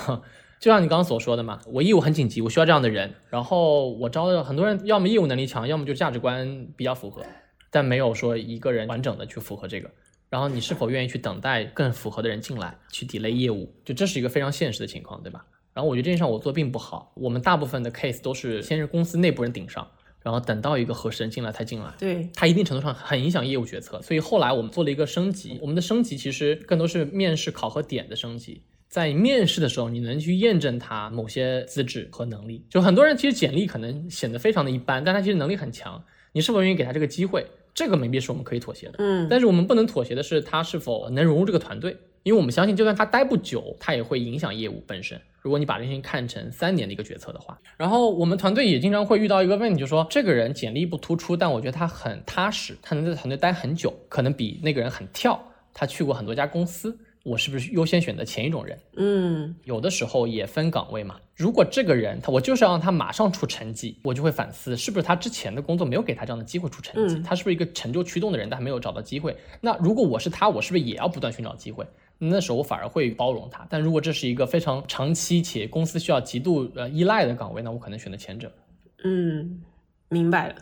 就像你刚刚所说的嘛，我业务很紧急，我需要这样的人。然后我招的很多人，要么业务能力强，要么就价值观比较符合。但没有说一个人完整的去符合这个。然后你是否愿意去等待更符合的人进来去 delay 业务？就这是一个非常现实的情况，对吧？然后我觉得这件事上我做并不好。我们大部分的 case 都是先是公司内部人顶上，然后等到一个合适人进来才进来。对，它一定程度上很影响业务决策。所以后来我们做了一个升级，我们的升级其实更多是面试考核点的升级。在面试的时候，你能去验证他某些资质和能力。就很多人其实简历可能显得非常的一般，但他其实能力很强。你是否愿意给他这个机会？这个没必是我们可以妥协的，嗯，但是我们不能妥协的是他是否能融入这个团队，因为我们相信，就算他待不久，他也会影响业务本身。如果你把这事情看成三年的一个决策的话，然后我们团队也经常会遇到一个问题，就是说这个人简历不突出，但我觉得他很踏实，他能在团队待很久，可能比那个人很跳，他去过很多家公司。我是不是优先选择前一种人？嗯，有的时候也分岗位嘛。如果这个人他我就是要让他马上出成绩，我就会反思是不是他之前的工作没有给他这样的机会出成绩，他是不是一个成就驱动的人，但还没有找到机会。那如果我是他，我是不是也要不断寻找机会？那时候我反而会包容他。但如果这是一个非常长期且公司需要极度呃依赖的岗位，那我可能选择前者。嗯，明白了。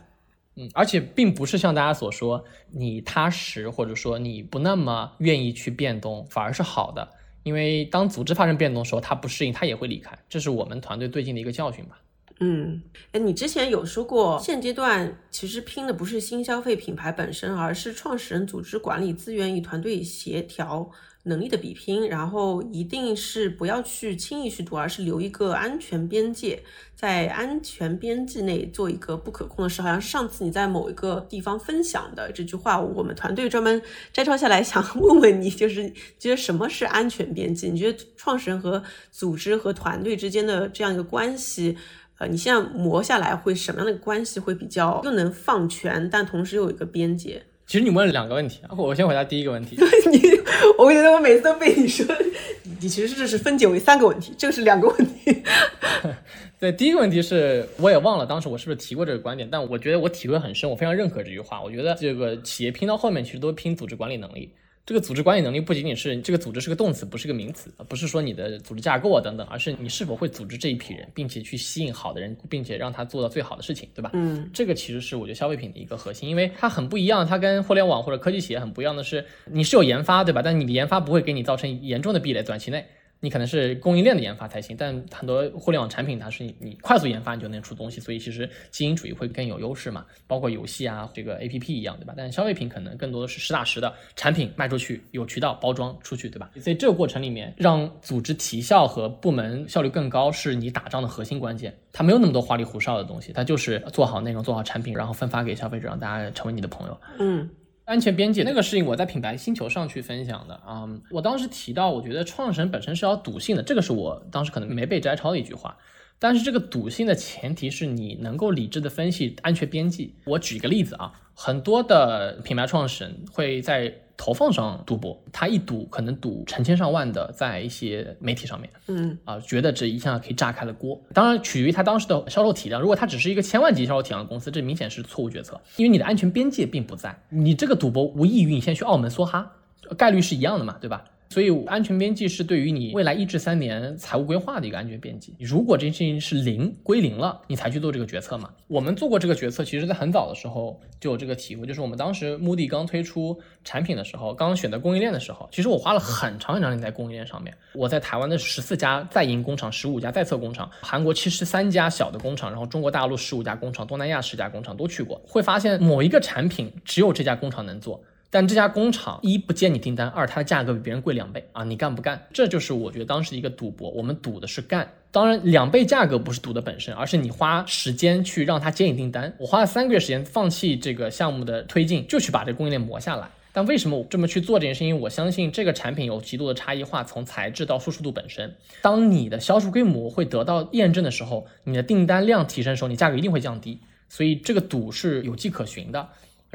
嗯，而且并不是像大家所说，你踏实或者说你不那么愿意去变动，反而是好的。因为当组织发生变动的时候，他不适应，他也会离开。这是我们团队最近的一个教训吧。嗯，哎，你之前有说过，现阶段其实拼的不是新消费品牌本身，而是创始人、组织管理、资源与团队协调。能力的比拼，然后一定是不要去轻易去赌，而是留一个安全边界，在安全边际内做一个不可控的事。好像上次你在某一个地方分享的这句话，我们团队专门摘抄下来，想问问你，就是觉得什么是安全边际？你觉得创始人和组织和团队之间的这样一个关系，呃，你现在磨下来会什么样的关系会比较又能放权，但同时又有一个边界？其实你问了两个问题，我先回答第一个问题。你，我觉得我每次都被你说，你其实这是分解为三个问题，这个是两个问题。对，第一个问题是，我也忘了当时我是不是提过这个观点，但我觉得我体会很深，我非常认可这句话。我觉得这个企业拼到后面，其实都拼组织管理能力。这个组织管理能力不仅仅是这个组织是个动词，不是个名词，不是说你的组织架构啊等等，而是你是否会组织这一批人，并且去吸引好的人，并且让他做到最好的事情，对吧？嗯，这个其实是我觉得消费品的一个核心，因为它很不一样，它跟互联网或者科技企业很不一样的是，你是有研发，对吧？但你的研发不会给你造成严重的壁垒，短期内。你可能是供应链的研发才行，但很多互联网产品它是你快速研发你就能出东西，所以其实经营主义会更有优势嘛。包括游戏啊，这个 A P P 一样，对吧？但消费品可能更多的是实打实的产品卖出去，有渠道包装出去，对吧？所以这个过程里面，让组织提效和部门效率更高，是你打仗的核心关键。它没有那么多花里胡哨的东西，它就是做好内容，做好产品，然后分发给消费者，让大家成为你的朋友。嗯。安全边界那个事情，我在品牌星球上去分享的啊。我当时提到，我觉得创始人本身是要赌性的，这个是我当时可能没被摘抄的一句话。但是这个赌性的前提是你能够理智的分析安全边际。我举一个例子啊，很多的品牌创始人会在。投放上赌博，他一赌可能赌成千上万的，在一些媒体上面，嗯啊，觉得这一下可以炸开了锅。当然取决于他当时的销售体量，如果他只是一个千万级销售体量的公司，这明显是错误决策，因为你的安全边界并不在。你这个赌博无异于你先去澳门梭哈，概率是一样的嘛，对吧？所以安全边际是对于你未来一至三年财务规划的一个安全边际。如果这件事情是零归零了，你才去做这个决策嘛。我们做过这个决策，其实在很早的时候就有这个体会，就是我们当时目的刚推出产品的时候，刚刚选择供应链的时候，其实我花了很长很长时间在供应链上面。我在台湾的十四家在营工厂，十五家在测工厂，韩国七十三家小的工厂，然后中国大陆十五家工厂，东南亚十家工厂都去过，会发现某一个产品只有这家工厂能做。但这家工厂一不接你订单，二它的价格比别人贵两倍啊！你干不干？这就是我觉得当时一个赌博，我们赌的是干。当然，两倍价格不是赌的本身，而是你花时间去让他接你订单。我花了三个月时间放弃这个项目的推进，就去把这个供应链磨下来。但为什么我这么去做这件事情？我相信这个产品有极度的差异化，从材质到舒适度本身。当你的销售规模会得到验证的时候，你的订单量提升的时候，你价格一定会降低。所以这个赌是有迹可循的。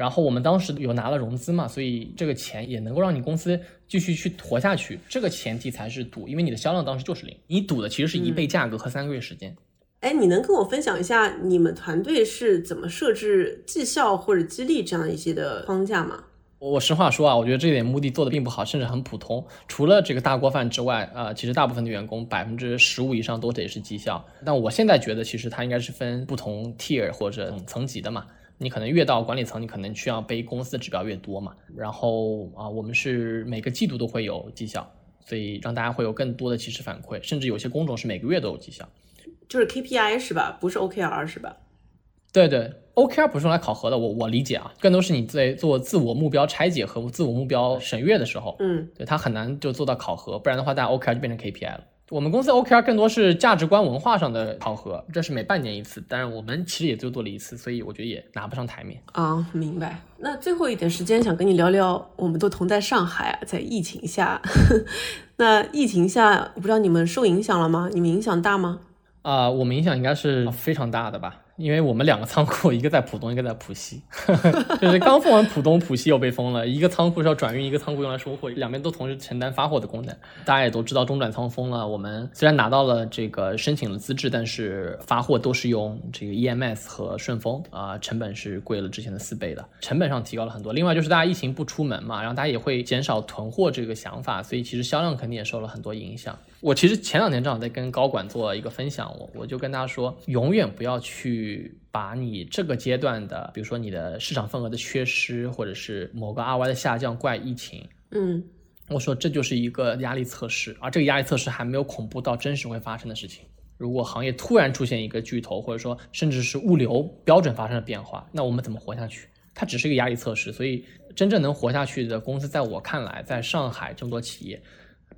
然后我们当时有拿了融资嘛，所以这个钱也能够让你公司继续去活下去。这个前提才是赌，因为你的销量当时就是零，你赌的其实是一倍价格和三个月时间。哎，你能跟我分享一下你们团队是怎么设置绩效或者激励这样一些的框架吗？我实话说啊，我觉得这点目的做的并不好，甚至很普通。除了这个大锅饭之外，呃，其实大部分的员工百分之十五以上都得是绩效。但我现在觉得，其实它应该是分不同 tier 或者层级的嘛。你可能越到管理层，你可能需要背公司的指标越多嘛。然后啊，我们是每个季度都会有绩效，所以让大家会有更多的及时反馈，甚至有些工种是每个月都有绩效。就是 KPI 是吧？不是 OKR 是吧？对对，OKR 不是用来考核的，我我理解啊，更多是你在做自我目标拆解和自我目标审阅的时候，嗯，对它很难就做到考核，不然的话，大家 OKR 就变成 KPI 了。我们公司 OKR 更多是价值观文化上的考核，这是每半年一次，但是我们其实也就做了一次，所以我觉得也拿不上台面啊。明白。那最后一点时间，想跟你聊聊，我们都同在上海啊，在疫情下，那疫情下，我不知道你们受影响了吗？你们影响大吗？啊，我们影响应该是非常大的吧。因为我们两个仓库，一个在浦东，一个在浦西，就是刚封完浦东，浦西又被封了。一个仓库是要转运，一个仓库用来收货，两边都同时承担发货的功能。大家也都知道，中转仓封了。我们虽然拿到了这个申请了资质，但是发货都是用这个 EMS 和顺丰啊，成本是贵了之前的四倍的，成本上提高了很多。另外就是大家疫情不出门嘛，然后大家也会减少囤货这个想法，所以其实销量肯定也受了很多影响。我其实前两天正好在跟高管做一个分享，我我就跟他说，永远不要去把你这个阶段的，比如说你的市场份额的缺失，或者是某个 RY 的下降怪疫情。嗯，我说这就是一个压力测试，而这个压力测试还没有恐怖到真实会发生的事情。如果行业突然出现一个巨头，或者说甚至是物流标准发生了变化，那我们怎么活下去？它只是一个压力测试，所以真正能活下去的公司，在我看来，在上海这么多企业。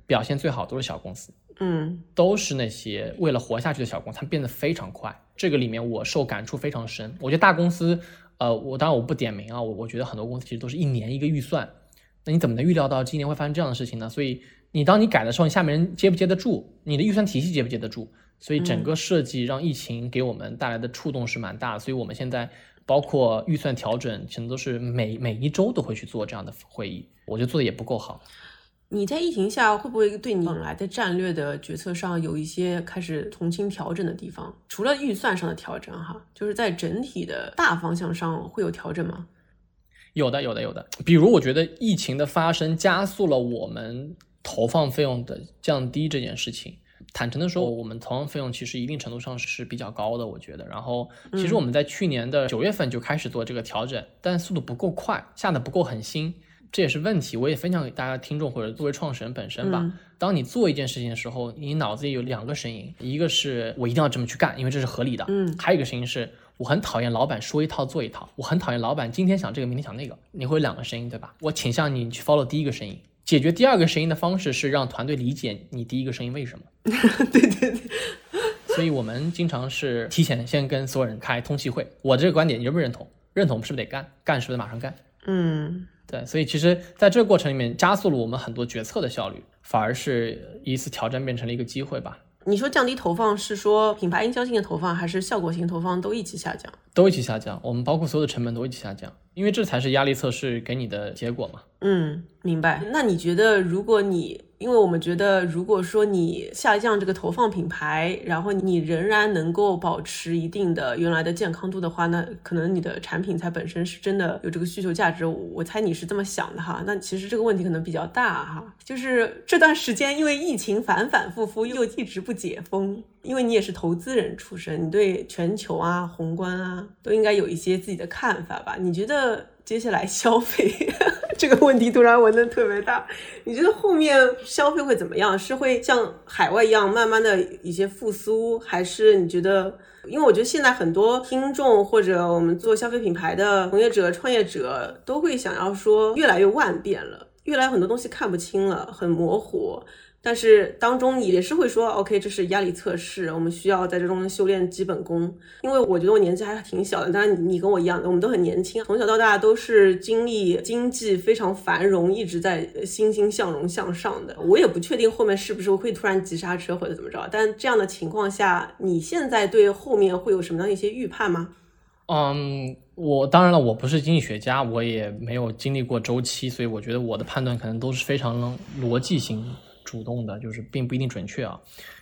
表现最好都是小公司，嗯，都是那些为了活下去的小公司，它变得非常快。这个里面我受感触非常深。我觉得大公司，呃，我当然我不点名啊，我我觉得很多公司其实都是一年一个预算，那你怎么能预料到今年会发生这样的事情呢？所以你当你改的时候，你下面人接不接得住？你的预算体系接不接得住？所以整个设计让疫情给我们带来的触动是蛮大的。所以我们现在包括预算调整，其实都是每每一周都会去做这样的会议，我觉得做的也不够好。你在疫情下会不会对你本来的战略的决策上有一些开始重新调整的地方？除了预算上的调整，哈，就是在整体的大方向上会有调整吗？有的，有的，有的。比如，我觉得疫情的发生加速了我们投放费用的降低这件事情。坦诚的说，我们投放费用其实一定程度上是比较高的，我觉得。然后，其实我们在去年的九月份就开始做这个调整，但速度不够快，下的不够狠心。这也是问题，我也分享给大家听众或者作为创始人本身吧。当你做一件事情的时候，你脑子里有两个声音，一个是我一定要这么去干，因为这是合理的。嗯，还有一个声音是我很讨厌老板说一套做一套，我很讨厌老板今天想这个明天想那个。你会有两个声音，对吧？我倾向你去 follow 第一个声音，解决第二个声音的方式是让团队理解你第一个声音为什么。对对对，所以我们经常是提前先跟所有人开通气会，我这个观点你认不认同？认同是不是得干？干是不是得马上干？嗯。对，所以其实在这个过程里面，加速了我们很多决策的效率，反而是一次挑战变成了一个机会吧。你说降低投放是说品牌营销性的投放，还是效果型投放都一起下降？都一起下降，我们包括所有的成本都一起下降，因为这才是压力测试给你的结果嘛。嗯，明白。那你觉得，如果你因为我们觉得，如果说你下降这个投放品牌，然后你仍然能够保持一定的原来的健康度的话，那可能你的产品才本身是真的有这个需求价值。我猜你是这么想的哈。那其实这个问题可能比较大哈，就是这段时间因为疫情反反复复又一直不解封，因为你也是投资人出身，你对全球啊、宏观啊都应该有一些自己的看法吧？你觉得接下来消费？这个问题突然问的特别大，你觉得后面消费会怎么样？是会像海外一样慢慢的一些复苏，还是你觉得？因为我觉得现在很多听众或者我们做消费品牌的从业者、创业者都会想要说，越来越万变了，越来很多东西看不清了，很模糊。但是当中也是会说，OK，这是压力测试，我们需要在这中修炼基本功。因为我觉得我年纪还挺小的，当然你跟我一样，我们都很年轻，从小到大都是经历经济非常繁荣，一直在欣欣向荣向上的。我也不确定后面是不是会突然急刹车或者怎么着，但这样的情况下，你现在对后面会有什么样的一些预判吗？嗯，我当然了，我不是经济学家，我也没有经历过周期，所以我觉得我的判断可能都是非常逻辑性。主动的，就是并不一定准确啊，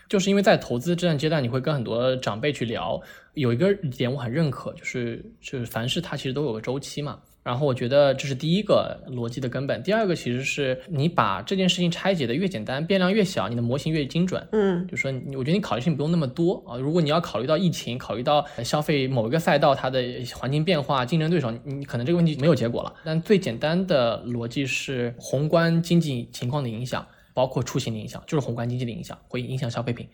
就是因为在投资这段阶段，你会跟很多长辈去聊，有一个点我很认可，就是就是凡事它其实都有个周期嘛。然后我觉得这是第一个逻辑的根本。第二个其实是你把这件事情拆解的越简单，变量越小，你的模型越精准。嗯，就说你，我觉得你考虑事情不用那么多啊。如果你要考虑到疫情，考虑到消费某一个赛道它的环境变化、竞争对手，你你可能这个问题没有结果了。但最简单的逻辑是宏观经济情况的影响，包括出行的影响，就是宏观经济的影响会影响消费品，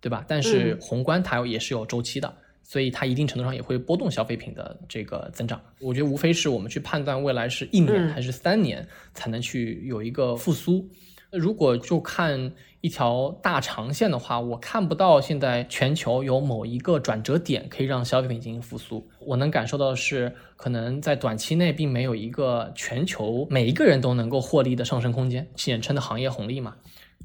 对吧？但是宏观它也是有周期的。所以它一定程度上也会波动消费品的这个增长。我觉得无非是我们去判断未来是一年还是三年才能去有一个复苏。如果就看一条大长线的话，我看不到现在全球有某一个转折点可以让消费品进行复苏。我能感受到的是，可能在短期内并没有一个全球每一个人都能够获利的上升空间，简称的行业红利嘛。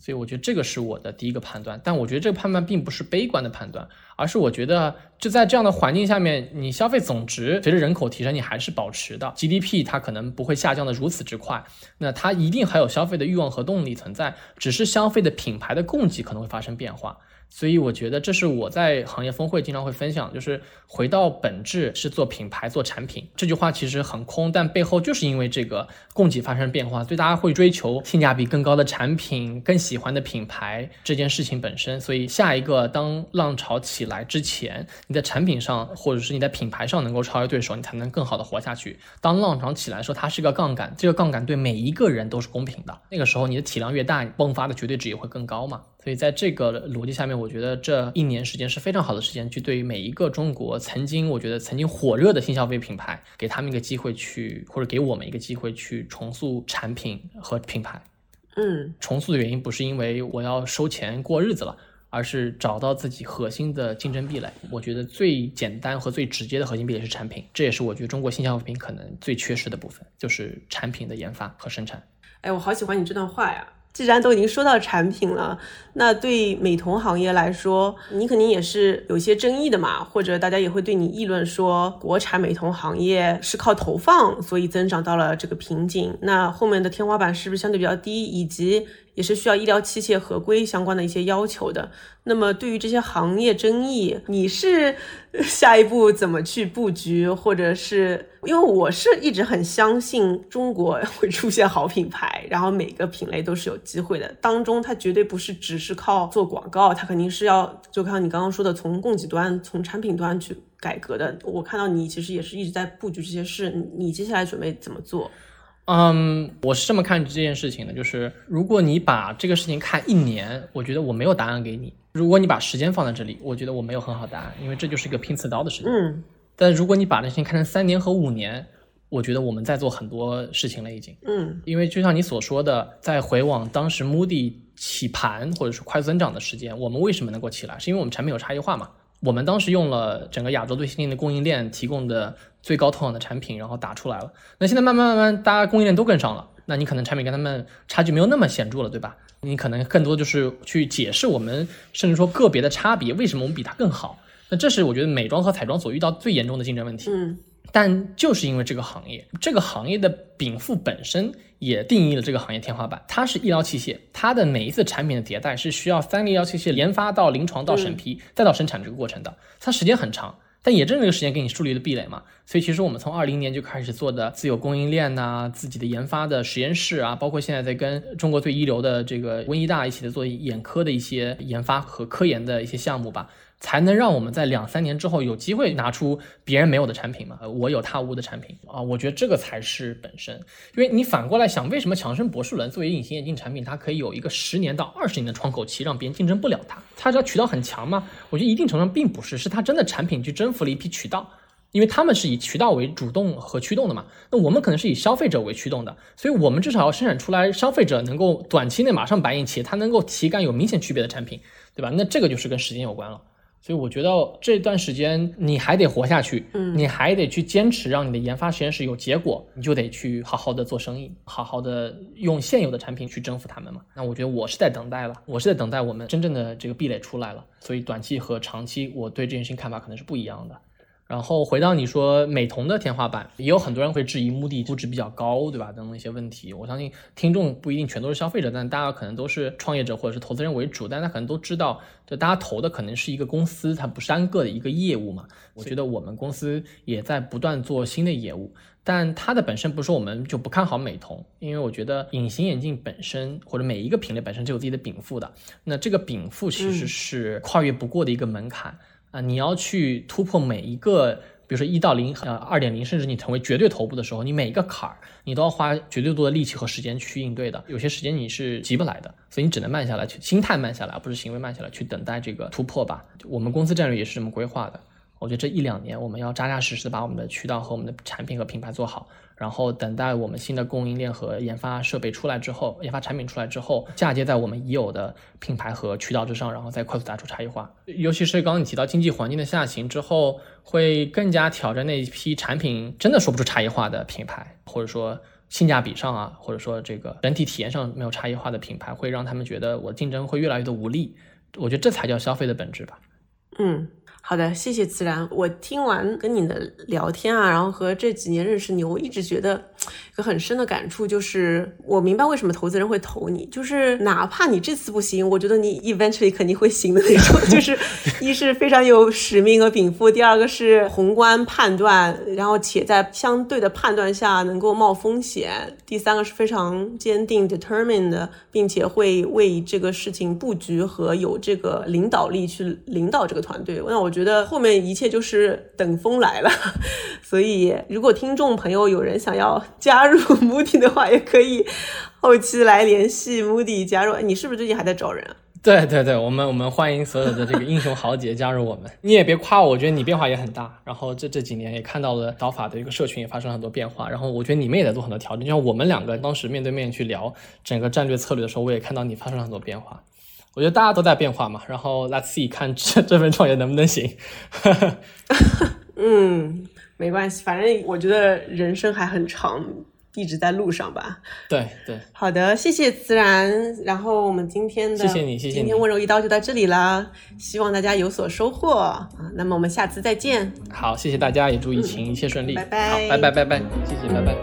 所以我觉得这个是我的第一个判断，但我觉得这个判断并不是悲观的判断，而是我觉得就在这样的环境下面，你消费总值随着人口提升，你还是保持的 GDP，它可能不会下降的如此之快，那它一定还有消费的欲望和动力存在，只是消费的品牌的供给可能会发生变化。所以我觉得这是我在行业峰会经常会分享，就是回到本质是做品牌做产品。这句话其实很空，但背后就是因为这个供给发生变化，所以大家会追求性价比更高的产品、更喜欢的品牌这件事情本身。所以下一个当浪潮起来之前，你在产品上或者是你在品牌上能够超越对手，你才能更好的活下去。当浪潮起来的时候，它是一个杠杆，这个杠杆对每一个人都是公平的。那个时候你的体量越大，迸发的绝对值也会更高嘛。所以在这个逻辑下面，我觉得这一年时间是非常好的时间，去对于每一个中国曾经我觉得曾经火热的新消费品牌，给他们一个机会去，或者给我们一个机会去重塑产品和品牌。嗯，重塑的原因不是因为我要收钱过日子了，而是找到自己核心的竞争壁垒。我觉得最简单和最直接的核心壁垒是产品，这也是我觉得中国新消费品可能最缺失的部分，就是产品的研发和生产。哎，我好喜欢你这段话呀。既然都已经说到产品了，那对美瞳行业来说，你肯定也是有些争议的嘛，或者大家也会对你议论说，国产美瞳行业是靠投放，所以增长到了这个瓶颈，那后面的天花板是不是相对比较低，以及？也是需要医疗器械合规相关的一些要求的。那么，对于这些行业争议，你是下一步怎么去布局，或者是因为我是一直很相信中国会出现好品牌，然后每个品类都是有机会的。当中，它绝对不是只是靠做广告，它肯定是要就看你刚刚说的，从供给端、从产品端去改革的。我看到你其实也是一直在布局这些事，你接下来准备怎么做？嗯，我是这么看这件事情的，就是如果你把这个事情看一年，我觉得我没有答案给你；如果你把时间放在这里，我觉得我没有很好答案，因为这就是一个拼刺刀的事情。嗯，但如果你把这事情看成三年和五年，我觉得我们在做很多事情了已经。嗯，因为就像你所说的，在回往当时 Moody 起盘或者是快速增长的时间，我们为什么能够起来？是因为我们产品有差异化嘛？我们当时用了整个亚洲最先进的供应链提供的最高透氧的产品，然后打出来了。那现在慢慢慢慢，大家供应链都跟上了，那你可能产品跟他们差距没有那么显著了，对吧？你可能更多就是去解释我们，甚至说个别的差别，为什么我们比它更好？那这是我觉得美妆和彩妆所遇到最严重的竞争问题。嗯。但就是因为这个行业，这个行业的禀赋本身也定义了这个行业天花板。它是医疗器械，它的每一次产品的迭代是需要三个医疗器械研发到临床到审批再到生产这个过程的，它时间很长。但也正是这个时间给你树立了壁垒嘛。所以其实我们从二零年就开始做的自有供应链呐，自己的研发的实验室啊，包括现在在跟中国最一流的这个温医大一起的做眼科的一些研发和科研的一些项目吧。才能让我们在两三年之后有机会拿出别人没有的产品嘛？我有他无的产品啊！我觉得这个才是本身。因为你反过来想，为什么强生博士伦作为隐形眼镜产品，它可以有一个十年到二十年的窗口期，让别人竞争不了它？它这渠道很强吗？我觉得一定程度上并不是，是它真的产品去征服了一批渠道，因为他们是以渠道为主动和驱动的嘛。那我们可能是以消费者为驱动的，所以我们至少要生产出来消费者能够短期内马上白眼，且它能够体感有明显区别的产品，对吧？那这个就是跟时间有关了。所以我觉得这段时间你还得活下去，嗯，你还得去坚持，让你的研发实验室有结果，你就得去好好的做生意，好好的用现有的产品去征服他们嘛。那我觉得我是在等待了，我是在等待我们真正的这个壁垒出来了。所以短期和长期，我对这件事情看法可能是不一样的。然后回到你说美瞳的天花板，也有很多人会质疑目的估值比较高，对吧？等等一些问题。我相信听众不一定全都是消费者，但大家可能都是创业者或者是投资人为主，但他可能都知道，就大家投的可能是一个公司，它不是单个的一个业务嘛。我觉得我们公司也在不断做新的业务。但它的本身不是说我们就不看好美瞳，因为我觉得隐形眼镜本身或者每一个品类本身就有自己的禀赋的。那这个禀赋其实是跨越不过的一个门槛啊！你要去突破每一个，比如说一到零呃二点零，甚至你成为绝对头部的时候，你每一个坎儿你都要花绝对多的力气和时间去应对的。有些时间你是急不来的，所以你只能慢下来，去心态慢下来，而不是行为慢下来，去等待这个突破吧。我们公司战略也是这么规划的。我觉得这一两年我们要扎扎实实的把我们的渠道和我们的产品和品牌做好，然后等待我们新的供应链和研发设备出来之后，研发产品出来之后，嫁接在我们已有的品牌和渠道之上，然后再快速打出差异化。尤其是刚刚你提到经济环境的下行之后，会更加挑战那一批产品真的说不出差异化的品牌，或者说性价比上啊，或者说这个整体体验上没有差异化的品牌，会让他们觉得我竞争会越来越的无力。我觉得这才叫消费的本质吧。嗯。好的，谢谢自然。我听完跟你的聊天啊，然后和这几年认识你，我一直觉得一个很深的感触就是，我明白为什么投资人会投你，就是哪怕你这次不行，我觉得你 eventually 肯定会行的那种。就是一是非常有使命和禀赋，第二个是宏观判断，然后且在相对的判断下能够冒风险，第三个是非常坚定 determined，并且会为这个事情布局和有这个领导力去领导这个团队。那我。我觉得后面一切就是等风来了，所以如果听众朋友有人想要加入 Moody 的话，也可以后期来联系 Moody 加入。你是不是最近还在找人啊？对对对，我们我们欢迎所有的这个英雄豪杰 加入我们。你也别夸我，我觉得你变化也很大。然后这这几年也看到了导法的一个社群也发生了很多变化。然后我觉得你们也在做很多调整。就像我们两个当时面对面去聊整个战略策略的时候，我也看到你发生了很多变化。我觉得大家都在变化嘛，然后 Let's see 看这这份创业能不能行。嗯，没关系，反正我觉得人生还很长，一直在路上吧。对对，好的，谢谢自然。然后我们今天的谢谢你，谢谢今天温柔一刀就到这里啦，希望大家有所收获啊。那么我们下次再见。好，谢谢大家，也祝疫情一切顺利。拜拜，好，拜拜拜拜，谢谢，拜拜。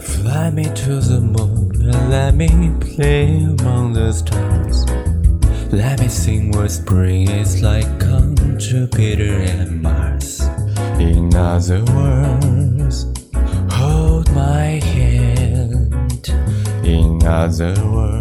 Fly me to the moon and let me play among the stars. Let me sing what spring is like on Jupiter and Mars. In other words, hold my hand. In other words,